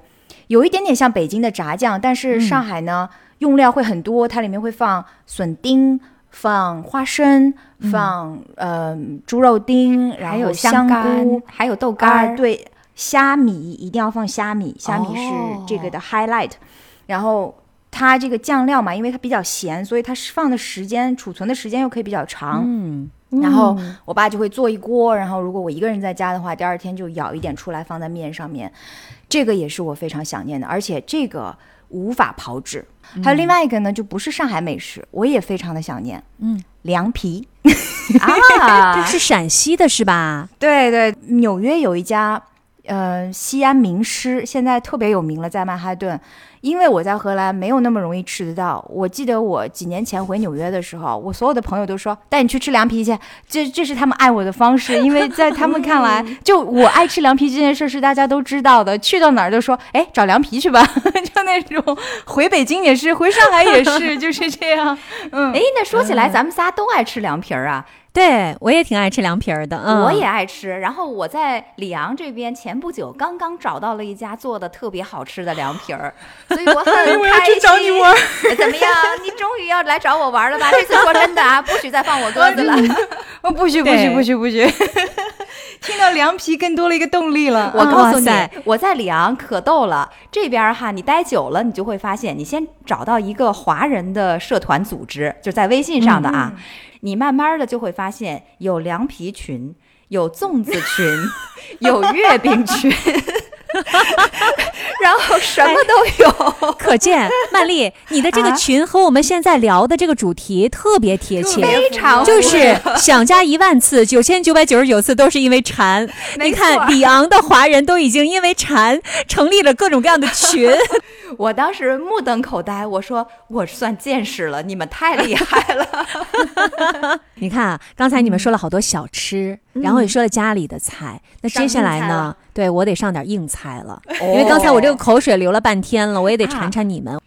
有一点点像北京的炸酱，但是上海呢、用料会很多，它里面会放笋丁、放花生、放呃猪肉丁，然后香菇，，还有豆啊，干儿，对，虾米一定要放虾米，虾米是哦这个的 highlight。然后它这个酱料嘛，因为它比较咸，所以它是放的时间、储存的时间又可以比较长。嗯，然后我爸就会做一锅，然后如果我一个人在家的话，第二天就舀一点出来放在面上面，这个也是我非常想念的，而且这个无法炮制。还有另外一个呢，就不是上海美食，我也非常的想念，嗯，凉皮。啊这，是陕西的是吧？对对，纽约有一家，呃，西安名师，现在特别有名了，在曼哈顿。因为我在荷兰没有那么容易吃得到。我记得我几年前回纽约的时候，我所有的朋友都说带你去吃凉皮去，这这是他们爱我的方式。因为在他们看来，就我爱吃凉皮这件事是大家都知道的，去到哪儿都说，哎，找凉皮去吧，就那种。回北京也是，回上海也是，就是这样。嗯，哎，那说起来，咱们仨都爱吃凉皮儿啊，对我也挺爱吃凉皮儿的，嗯，我也爱吃。然后我在里昂这边前不久刚刚找到了一家做的特别好吃的凉皮儿，所以我很开 心。我要去找你玩怎么样？你终于要来找我玩了吧？这次说真的啊，不许再放我鸽子了。哦，不许不许不许不许！听到凉皮更多了一个动力了。我告诉你，我在里昂可逗了。这边哈，你待久了，你就会发现，你先找到一个华人的社团组织，就在微信上的啊，你慢慢的就会发现有凉皮群，有粽子群，有月饼群。然后什么都有，可见曼丽，你的这个啊群和我们现在聊的这个主题特别贴切，非常就是想加一万次，九千九百九十九次都是因为馋。你看，错里昂的华人都已经因为馋成立了各种各样的群。我当时目瞪口呆，我说我算见识了，你们太厉害了。你看啊，刚才你们说了好多小吃，然后也说了家里的菜，那接下来呢？对我得上点硬菜了，因为刚才我这个口水流了半天了，我也得馋馋你们。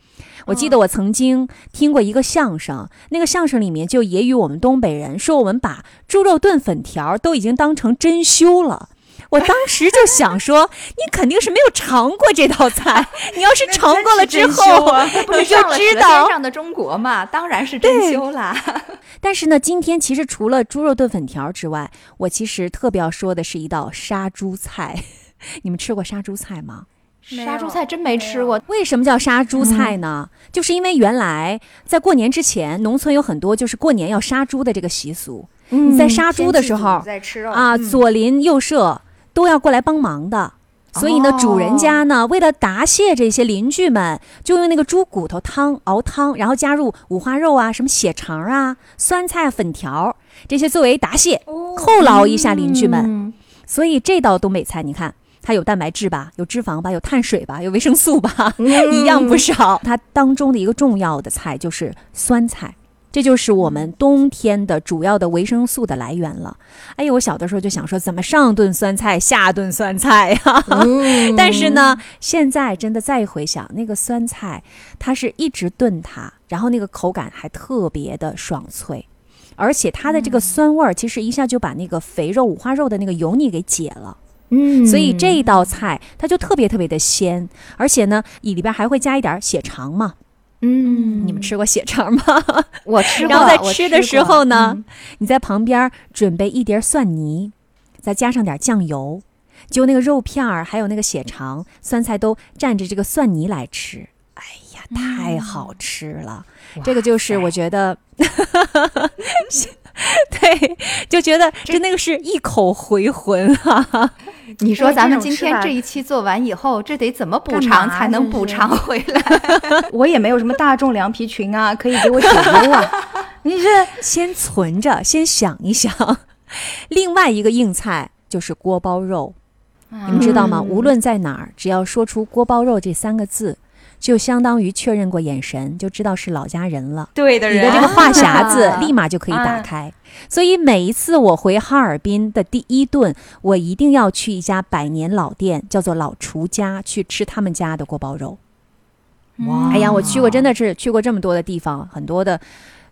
我记得我曾经听过一个相声，那个相声里面就揶揄我们东北人，说我们把猪肉炖粉条都已经当成珍馐了。我当时就想说，你肯定是没有尝过这道菜，你要是尝过了之后，你就知道。上的中国》嘛，当然是珍馐啦。但是呢，今天其实除了猪肉炖粉条之外，我其实特别要说的是一道杀猪菜。你们吃过杀猪菜吗？杀猪菜真没吃过，为什么叫杀猪菜呢？就是因为原来在过年之前，农村有很多就是过年要杀猪的这个习俗。你在杀猪的时候在吃肉啊，嗯左邻右舍都要过来帮忙的。所以呢，哦主人家呢，为了答谢这些邻居们，就用那个猪骨头汤熬汤，然后加入五花肉啊、什么血肠啊、酸菜、粉条这些作为答谢，犒劳一下邻居们。嗯所以这道东北菜，你看它有蛋白质吧，有脂肪吧，有碳水吧，有维生素吧，一样不少。它当中的一个重要的菜就是酸菜。这就是我们冬天的主要的维生素的来源了。哎呦，我小的时候就想说，怎么上顿酸菜，下顿酸菜呀？但是呢，现在真的再一回想，那个酸菜，它是一直炖它，然后那个口感还特别的爽脆，而且它的这个酸味儿，其实一下就把那个肥肉、五花肉的那个油腻给解了。嗯所以这道菜它就特别特别的鲜，而且呢，里边还会加一点血肠嘛。嗯，你们吃过血肠吗？我吃过，然后在吃的时候呢，嗯你在旁边准备一碟蒜泥，再加上点酱油，就那个肉片儿还有那个血肠、酸菜都蘸着这个蒜泥来吃。哎呀，太好吃了！这个就是我觉得，对，就觉得真那个是一口回魂啊！你说哎咱们今天这一期做完以后，这得怎么补偿才能补偿回来？我也没有什么大众凉皮群啊，可以给我解忧啊。你这 先存着，先想一想。另外一个硬菜就是锅包肉，你们知道吗？无论在哪儿，只要说出锅包肉这三个字，就相当于确认过眼神，就知道是老家人了。对的你的这个话匣子啊立马就可以打开。所以每一次我回哈尔滨的第一顿，我一定要去一家百年老店，叫做老厨家，去吃他们家的锅包肉。哇哎呀，我去过，真的是去过这么多的地方，很多的，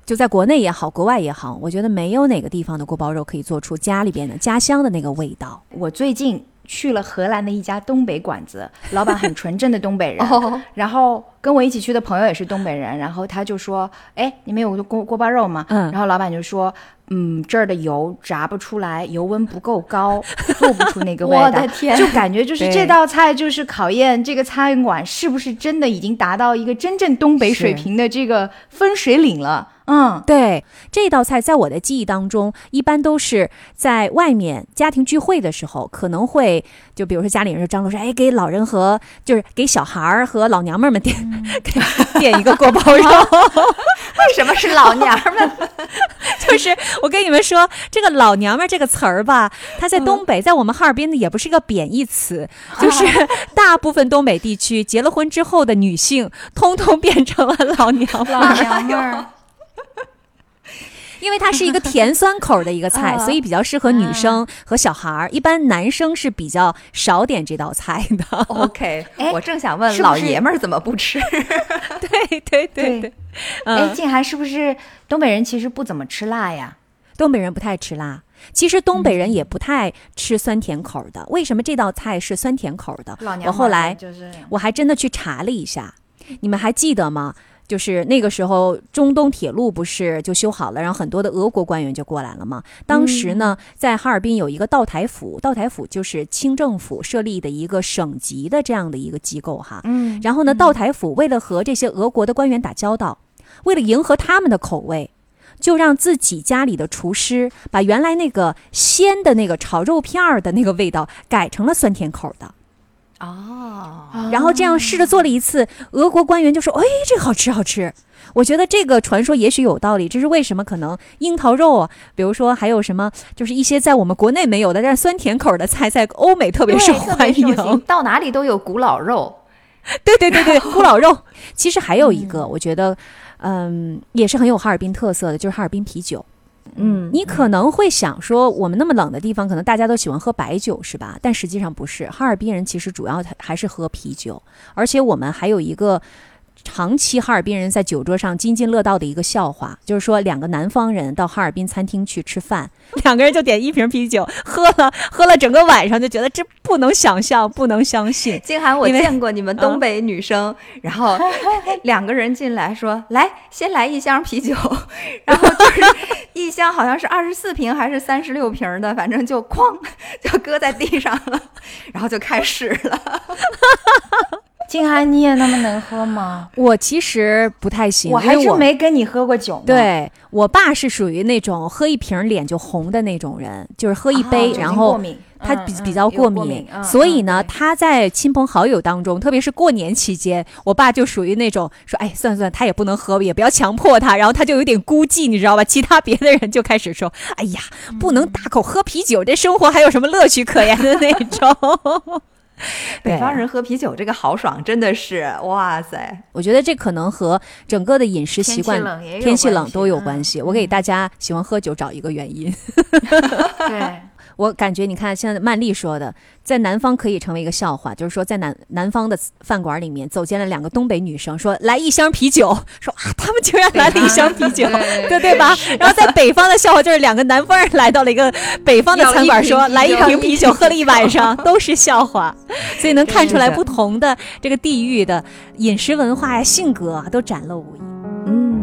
就在国内也好，国外也好，我觉得没有哪个地方的锅包肉可以做出家里边的家乡的那个味道。我最近去了荷兰的一家东北馆子，老板很纯正的东北人，哦，然后跟我一起去的朋友也是东北人，然后他就说：“哎，你们有锅锅包肉吗？”嗯然后老板就说：“嗯，这儿的油炸不出来，油温不够高，做不出那个味道。”我的天就感觉就是这道菜就是考验这个餐馆是不是真的已经达到一个真正东北水平的这个分水岭了。嗯，对这道菜，在我的记忆当中，一般都是在外面家庭聚会的时候，可能会就比如说家里人说张罗说，哎，给老人和就是给小孩儿和老娘们儿们点、给点一个锅包肉。为什么是老娘们？就是我跟你们说，这个“老娘们”这个词儿吧，它在东北，在我们哈尔滨呢，也不是一个贬义词，就是大部分东北地区结了婚之后的女性，通通变成了老娘们老。娘们儿，因为它是一个甜酸口的一个菜，所以比较适合女生和小孩儿。一般男生是比较少点这道菜的。OK，哎我正想问是老爷们儿怎么不吃？对对对对，哎，嗯，静涵是不是东北人其实不怎么吃辣呀？东北人不太吃辣。其实东北人也不太吃酸甜口的。为什么这道菜是酸甜口的？老娘我后来就是我还真的去查了一下，你们还记得吗？就是那个时候，中东铁路不是就修好了，然后很多的俄国官员就过来了嘛。当时呢，在哈尔滨有一个道台府，道台府就是清政府设立的一个省级的这样的一个机构哈。嗯，然后呢，道台府为了和这些俄国的官员打交道，为了迎合他们的口味，就让自己家里的厨师把原来那个鲜的那个炒肉片儿的那个味道改成了酸甜口的。哦，然后这样试着做了一次，俄国官员就说：“哎，这个好吃，好吃。”我觉得这个传说也许有道理，这是为什么？可能樱桃肉啊，比如说还有什么，就是一些在我们国内没有的，但是酸甜口的菜，在欧美特别受欢迎。到哪里都有古老肉。对对对对，古老肉。其实还有一个，我觉得，嗯，也是很有哈尔滨特色的，就是哈尔滨啤酒。嗯，你可能会想说，我们那么冷的地方，可能大家都喜欢喝白酒，是吧？但实际上不是，哈尔滨人其实主要还是喝啤酒，而且我们还有一个。长期哈尔滨人在酒桌上津津乐道的一个笑话，就是说两个南方人到哈尔滨餐厅去吃饭，两个人就点一瓶啤酒，喝了喝了整个晚上，就觉得这不能想象，不能相信。静涵，我见过你们东北女生，然后 两个人进来说：“来，先来一箱啤酒。”然后就是一箱好像是二十四瓶还是三十六瓶的，反正就哐就搁在地上了，然后就开始了。静涵，你也那么能喝吗？我其实不太行，我还真没跟你喝过酒呢。对我爸是属于那种喝一瓶脸就红的那种人，就是喝一杯，啊然后他比比较过敏，过敏嗯所以呢，嗯他在亲朋好友当中，特别是过年期间，我爸就属于那种说，哎，算算，他也不能喝，也不要强迫他，然后他就有点孤寂，你知道吧？其他别的人就开始说，哎呀，不能大口喝啤酒，这生活还有什么乐趣可言的那种。北方人喝啤酒这个豪爽真的是哇塞！我觉得这可能和整个的饮食习惯天气冷都有嗯关系。我给大家喜欢喝酒找一个原因。对，我感觉你看，现在曼丽说的，在南方可以成为一个笑话，就是说在南南方的饭馆里面走进了两个东北女生，说来一箱啤酒，说啊，他们竟然来了一箱啤酒，对 对吧？然后在北方的笑话就是两个南方人来到了一个北方的餐馆，说来一瓶啤酒，喝了一晚上，都是笑话。所以能看出来不同的这个地域的饮食文化呀、性格啊，都展露无遗。嗯，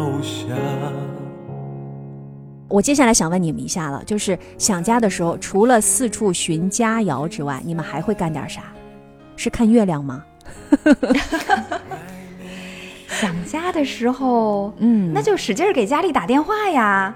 我接下来想问你们一下了，就是想家的时候，除了四处寻佳肴之外，你们还会干点啥？是看月亮吗？想家的时候，嗯那就使劲儿给家里打电话呀，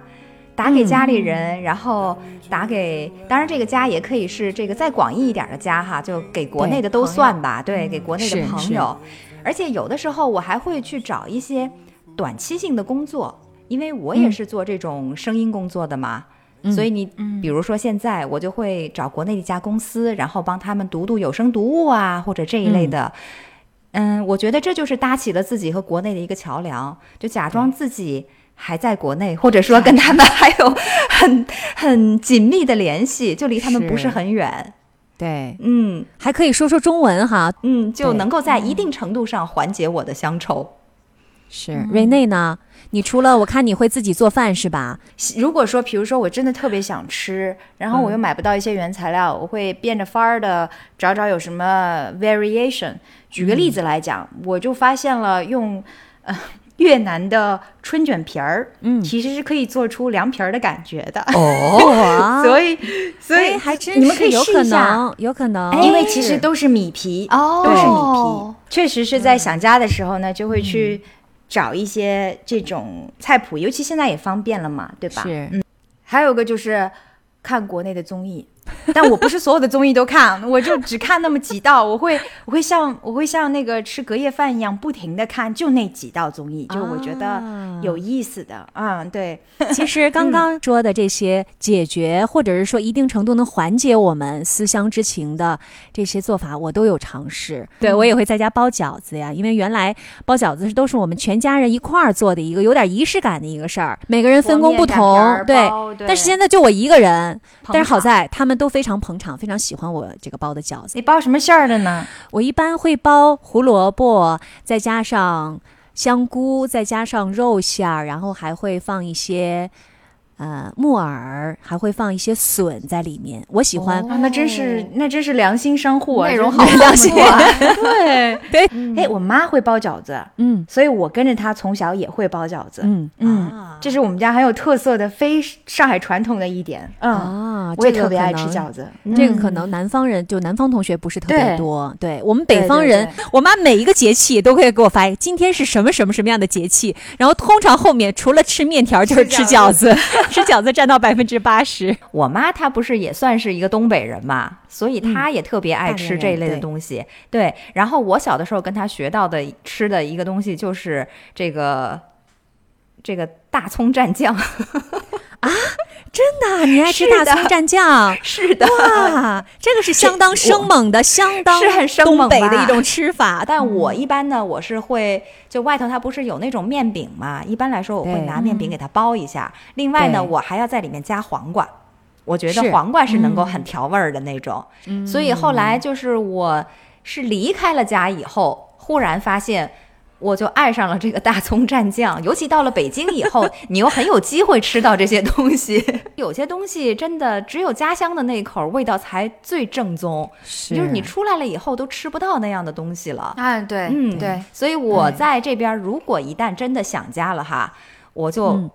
打给家里人，然后打给，当然这个家也可以是这个再广义一点的家哈，就给国内的都算吧，对，给国内的朋友。而且有的时候我还会去找一些短期性的工作，因为我也是做这种声音工作的嘛。所以你，比如说现在我就会找国内的一家公司，然后帮他们读读有声读物啊，或者这一类的。嗯，我觉得这就是搭起了自己和国内的一个桥梁，就假装自己还在国内，或者说跟他们还有很很紧密的联系，就离他们不是是很远。对，嗯还可以说说中文哈。嗯，就能够在一定程度上缓解我的乡愁。是瑞内呢？你除了我看你会自己做饭是吧？如果说，比如说我真的特别想吃，然后我又买不到一些原材料，我会变着法儿的找找有什么 variation。举个例子来讲，我就发现了用 呃越南的春卷皮儿，嗯其实是可以做出凉皮儿的感觉的。哦，所以，所以哎还真你们可以是有可试一下，能，有可能，因为其实都是米皮，哦都是米皮。确实是在想家的时候呢，就会去找一些这种菜谱，尤其现在也方便了嘛，对吧？是。还有个就是看国内的综艺，但我不是所有的综艺都看，我就只看那么几道。我会我会像我会像那个吃隔夜饭一样，不停的看，就那几道综艺，就我觉得有意思的。嗯，对，其实刚刚说的这些解决，或者是说一定程度能缓解我们思乡之情的这些做法，我都有尝试。对我也会在家包饺子呀，因为原来包饺子是都是我们全家人一块儿做的一个有点仪式感的一个事儿，每个人分工不同，对。对但是现在就我一个人，但是好在他们都非常捧场，非常喜欢我这个包的饺子。你包什么馅儿的呢？我一般会包胡萝卜，再加上香菇，再加上肉馅儿，然后还会放一些呃木耳，还会放一些笋在里面。我喜欢，啊，那真是那真是良心商户啊，内容好良心啊。对。对，哎，我妈会包饺子，嗯。所以我跟着她从小也会包饺子。嗯嗯，这是我们家很有特色的非上海传统的一点。嗯，啊，我也特别爱吃可能饺子。这个可能南方人就南方同学不是特别多，对。我们北方对对人，我妈每一个节气都会给我发，今天是什么什么什么样的节气，然后通常后面除了吃面条就是吃饺子，吃饺子占到百分之八十。我妈她不是也算是一个东北人嘛，所以她也特别爱吃这一类的东西。对，然后我小的时候跟她学到的吃的一个东西就是这个这个大葱蘸酱啊。真的，你爱吃大葱蘸酱？是的，哇，这个是相当生猛的，相当是很生东猛吧北的一种吃法。但我一般呢，我是会就外头它不是有那种面饼嘛？一般来说，我会拿面饼给它包一下。另外呢，我还要在里面加黄瓜。我觉得黄瓜是能够很调味儿的那种。所以后来就是我是离开了家以后，忽然发现。我就爱上了这个大葱蘸酱，尤其到了北京以后，你又很有机会吃到这些东西。有些东西真的只有家乡的那口味道才最正宗，是就是你出来了以后都吃不到那样的东西了。啊，对，嗯，对，所以我在这边，如果一旦真的想家了哈，我就嗯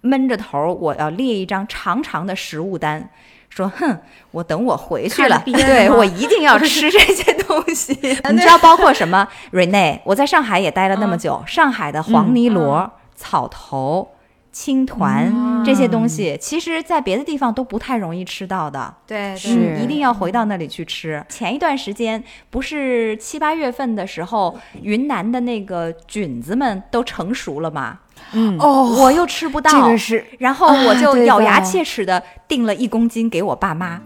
闷着头，我要列一张长长的食物单，说哼，我等我回去了，对我一定要吃这些东西。你知道包括什么？Rene，我在上海也待了那么久，上海的黄泥螺、草头。青团这些东西，其实在别的地方都不太容易吃到的。对，嗯，一定要回到那里去吃。前一段时间不是七八月份的时候，云南的那个菌子们都成熟了吗？嗯，哦，我又吃不到，这个是，然后我就咬牙切齿的订了一公斤给我爸妈。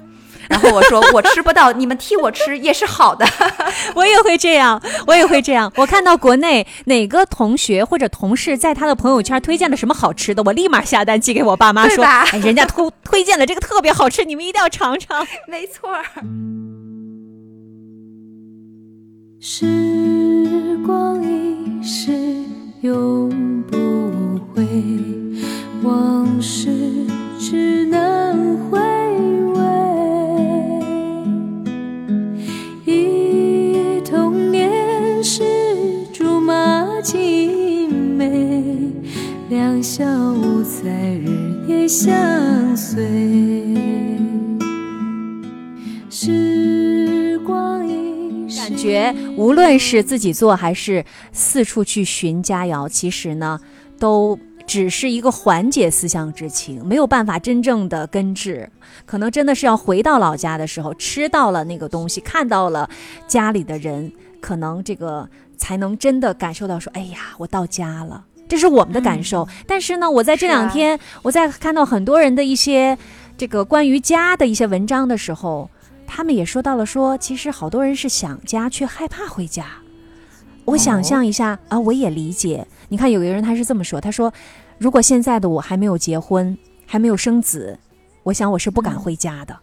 然后我说我吃不到，你们替我吃也是好的。我也会这样，我也会这样。我看到国内哪个同学或者同事在他的朋友圈推荐了什么好吃的，我立马下单寄给我爸妈说，哎，人家推推荐的这个特别好吃，你们一定要尝尝。没错，时光一逝永不回，往事只能回是竹马青梅，两小无猜日夜相随。时光一，感觉无论是自己做还是四处去寻佳肴，其实呢，都只是一个缓解思乡之情，没有办法真正的根治。可能真的是要回到老家的时候，吃到了那个东西，看到了家里的人，可能这个才能真的感受到说，哎呀，我到家了。这是我们的感受，但是呢，我在这两天，我在看到很多人的一些这个关于家的一些文章的时候，他们也说到了说，其实好多人是想家却害怕回家。我想象一下、啊，我也理解。你看，有个人他是这么说，他说，如果现在的我还没有结婚，还没有生子，我想我是不敢回家的。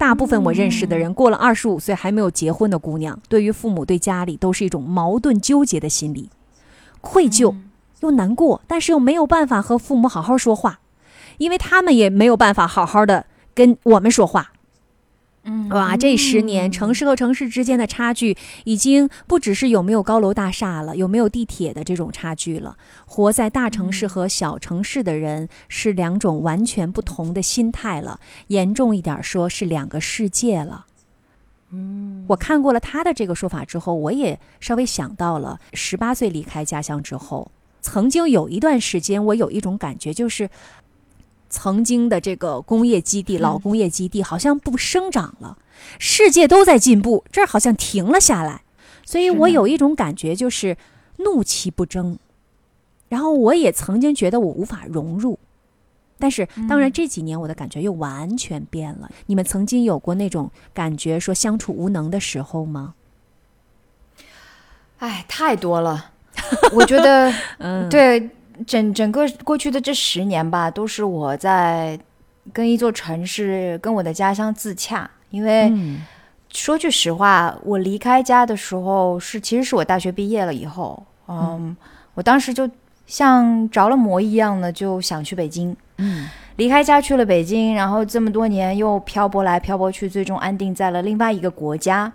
大部分我认识的人，过了二十五岁还没有结婚的姑娘，对于父母、对家里都是一种矛盾纠结的心理，愧疚又难过，但是又没有办法和父母好好说话，因为他们也没有办法好好的跟我们说话。嗯哇，这十年城市和城市之间的差距，已经不只是有没有高楼大厦了，有没有地铁的这种差距了。活在大城市和小城市的人是两种完全不同的心态了，严重一点说是两个世界了。嗯，我看过了他的这个说法之后，我也稍微想到了十八岁离开家乡之后，曾经有一段时间，我有一种感觉，就是曾经的这个工业基地、老工业基地好像不生长了，世界都在进步，这儿好像停了下来，所以我有一种感觉，就是怒其不争。然后我也曾经觉得我无法融入，但是当然这几年我的感觉又完全变了。你们曾经有过那种感觉说相处无能的时候吗？哎，太多了。我觉得，嗯，对整整个过去的这十年吧，都是我在跟一座城市、跟我的家乡自洽。因为、嗯说句实话，我离开家的时候是，其实是我大学毕业了以后，嗯，我当时就像着了魔一样的，就想去北京。嗯离开家去了北京，然后这么多年又漂泊来漂泊去，最终安定在了另外一个国家。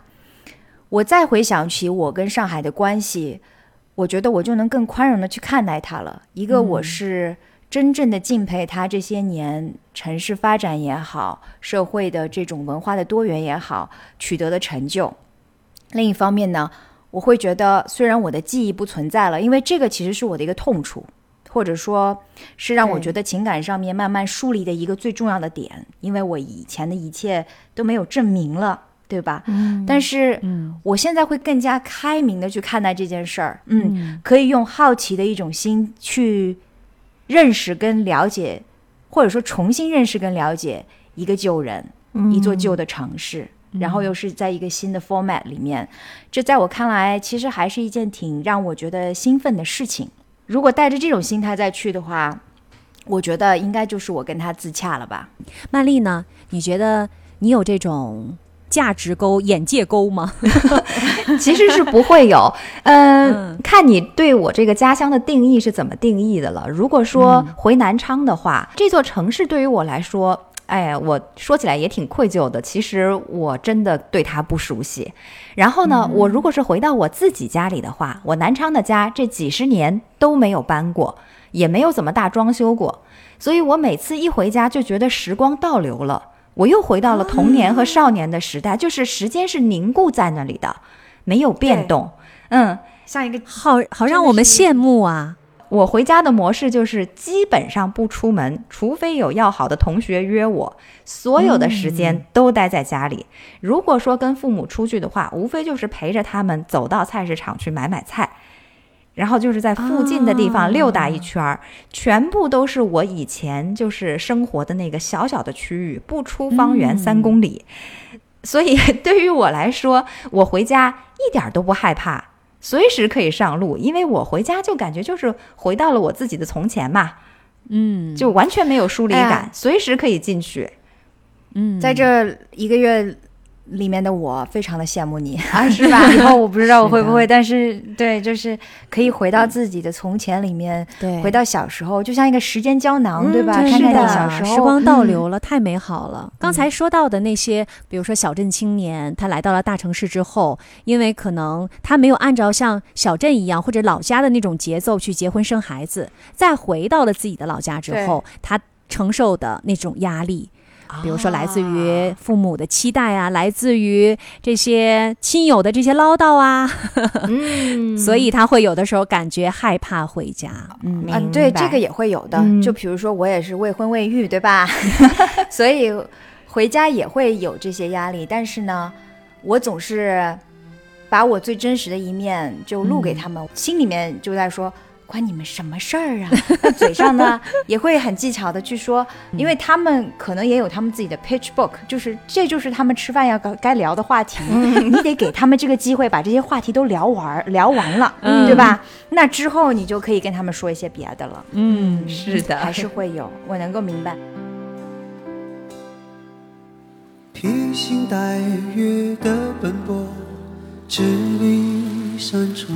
我再回想起我跟上海的关系，我觉得我就能更宽容的去看待他了。一个我是真正的敬佩他这些年城市发展也好，社会的这种文化的多元也好取得的成就。另一方面呢，我会觉得虽然我的记忆不存在了，因为这个其实是我的一个痛处。或者说是让我觉得情感上面慢慢疏离的一个最重要的点，因为我以前的一切都没有证明了，对吧？嗯但是嗯我现在会更加开明的去看待这件事儿，嗯，嗯可以用好奇的一种心去认识跟了解，或者说重新认识跟了解一个旧人，一座旧的城市。然后又是在一个新的 format 里面，这在我看来，其实还是一件挺让我觉得兴奋的事情。如果带着这种心态再去的话，我觉得应该就是我跟他自洽了吧。曼丽呢？你觉得你有这种价值沟、眼界沟吗？其实是不会有，嗯、嗯看你对我这个家乡的定义是怎么定义的了。如果说回南昌的话，这座城市对于我来说哎呀，我说起来也挺愧疚的。其实我真的对它不熟悉。然后呢，我如果是回到我自己家里的话，我南昌的家这几十年都没有搬过，也没有怎么大装修过，所以我每次一回家就觉得时光倒流了，我又回到了童年和少年的时代，就是时间是凝固在那里的，没有变动。嗯，像一个好好让我们羡慕啊！我回家的模式就是基本上不出门，除非有要好的同学约我，所有的时间都待在家里。如果说跟父母出去的话，无非就是陪着他们走到菜市场去买买菜，然后就是在附近的地方溜达一圈儿，全部都是我以前就是生活的那个小小的区域，不出方圆三公里。所以对于我来说，我回家一点都不害怕。随时可以上路，因为我回家就感觉就是回到了我自己的从前嘛，嗯，就完全没有疏离感，哎随时可以进去。嗯，在这一个月里面的我，非常的羡慕你。啊是吧？以后我不知道我会不是会，但是对，就是可以回到自己的从前里面，对。回到小时候，就像一个时间胶囊，嗯对吧？对看看你是的小时候，时光倒嗯流了，太美好了。刚才说到的那些，比如说小镇青年，他来到了大城市之后，因为可能他没有按照像小镇一样或者老家的那种节奏去结婚生孩子，再回到了自己的老家之后，他承受的那种压力。比如说，来自于父母的期待啊，来自于这些亲友的这些唠叨啊，嗯 所以他会有的时候感觉害怕回家。嗯，嗯，对，这个也会有的。嗯就比如说，我也是未婚未育，对吧？所以回家也会有这些压力。但是呢，我总是把我最真实的一面就录给他们，心里面就在说。关你们什么事儿啊？那嘴上呢也会很技巧的去说，因为他们可能也有他们自己的 pitch book，就是这就是他们吃饭要该该聊的话题，你得给他们这个机会把这些话题都聊完聊完了，嗯对吧？那之后你就可以跟他们说一些别的了。嗯，是的，还是会有，我能够明白。披星戴月的奔波，支离山中。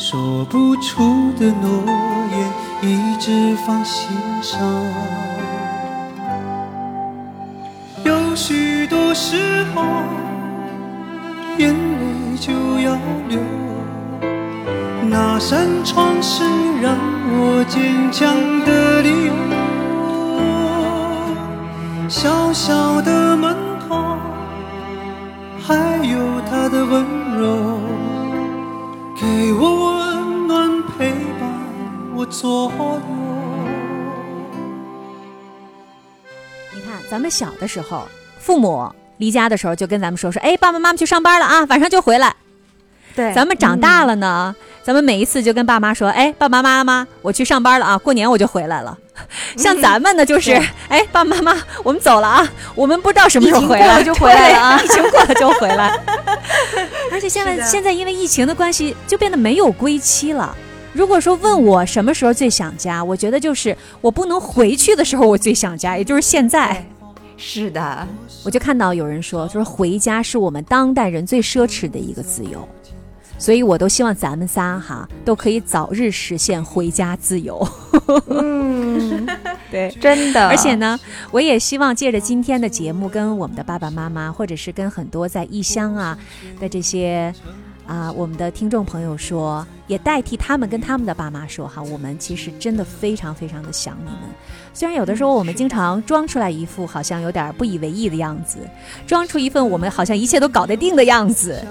说不出的诺言，一直放心上。有许多时候，眼泪就要流。那扇窗是让我坚强的理由。小小的门口，还有他的温柔，给我温暖，陪伴我左右。你看，咱们小的时候，父母离家的时候就跟咱们说说，哎，爸爸妈妈去上班了啊，晚上就回来。对咱们长大了呢，咱们每一次就跟爸妈说，哎，爸爸妈妈，我去上班了啊，过年我就回来了。像咱们呢，就是，哎，爸爸妈妈，我们走了啊，我们不知道什么时候回来，就回来了啊 疫情过了就回来。而且现在现在因为疫情的关系，就变得没有归期了。如果说问我什么时候最想家，我觉得就是我不能回去的时候，我最想家，也就是现在。是的，我就看到有人说，就是回家是我们当代人最奢侈的一个自由，所以我都希望咱们仨哈都可以早日实现回家自由。嗯，对。真的，而且呢，我也希望借着今天的节目，跟我们的爸爸妈妈，或者是跟很多在异乡啊的这些啊、我们的听众朋友说，也代替他们跟他们的爸妈说哈，我们其实真的非常非常的想你们。虽然有的时候我们经常装出来一副好像有点不以为意的样子，装出一份我们好像一切都搞得定的样子，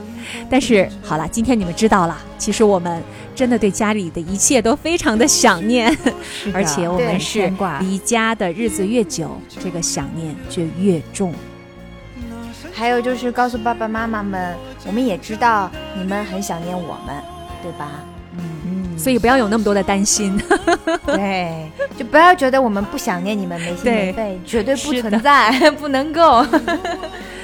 但是好了，今天你们知道了，其实我们真的对家里的一切都非常的想念。而且我们是离家的日子越久，这个想念就越重。还有就是告诉爸爸妈妈们，我们也知道你们很想念我们，对吧？嗯，所以不要有那么多的担心。对，就不要觉得我们不想念你们，没心没肺，绝对不存在，不能够。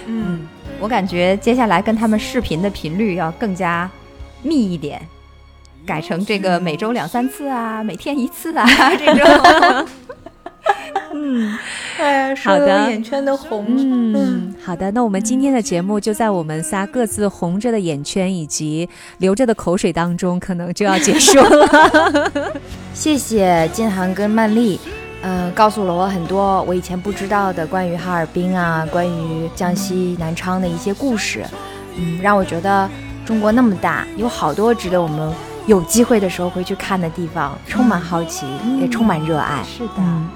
嗯，我感觉接下来跟他们视频的频率要更加密一点，改成这个每周两三次啊，每天一次啊这种。嗯，哎呀，好的眼圈都红了。嗯，好的，那我们今天的节目就在我们仨各自红着的眼圈以及流着的口水当中，可能就要结束了。谢谢金航跟曼丽，嗯、告诉了我很多我以前不知道的关于哈尔滨啊，关于江西南昌的一些故事，嗯，让我觉得中国那么大，有好多值得我们有机会的时候回去看的地方，充满好奇，也充满热爱。是的，嗯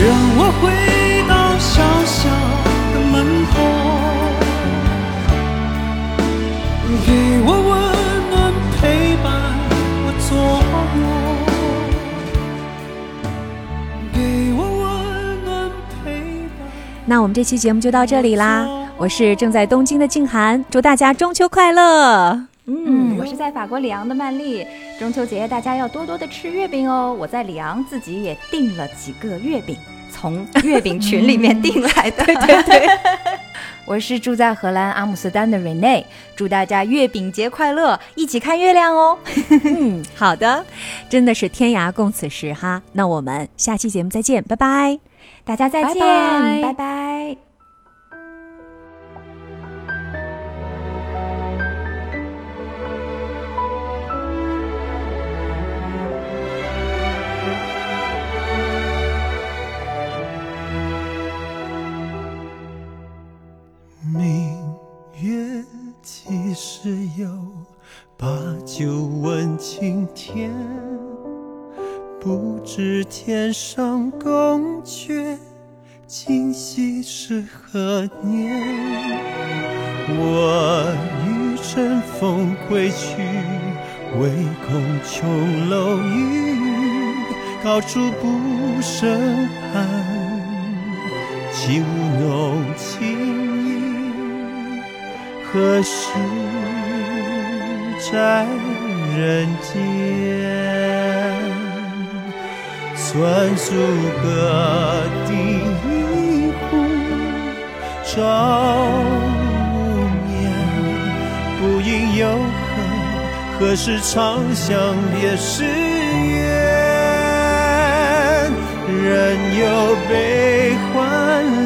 让我回到小小的门口，给我温暖陪伴我左右，给我温暖陪伴。那我们这期节目就到这里啦。我是正在东京的静涵，祝大家中秋快乐！嗯，我是在法国里昂的曼丽。中秋节大家要多多的吃月饼哦。我在里昂自己也订了几个月饼，从月饼群里面订来的。对对对，我是住在荷兰阿姆斯特丹的 Rene，祝大家月饼节快乐，一起看月亮哦。嗯，好的，真的是天涯共此时哈。那我们下期节目再见，拜拜。大家再见，拜拜拜拜几时有？把酒问青天。不知天上宫阙，今夕是何年？我欲乘风归去，唯恐琼楼玉宇，高处不胜寒。起舞弄清，何时在人间？算数个第一壶，朝无眠。不应有恨，何时长向别时圆？人有悲欢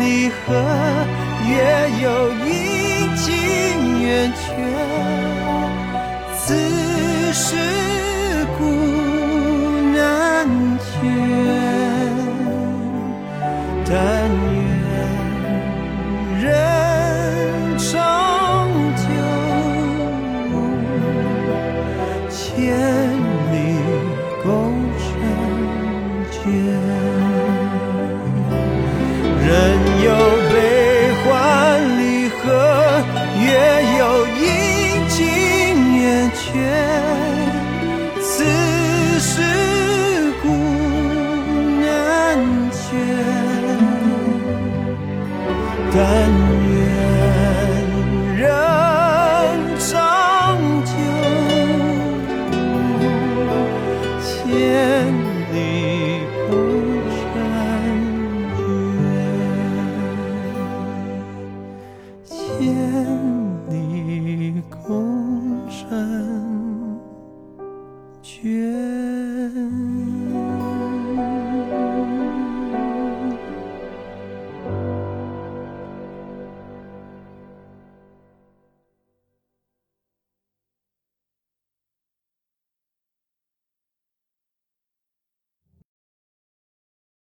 离合，月有阴圆缺。此事古难全，但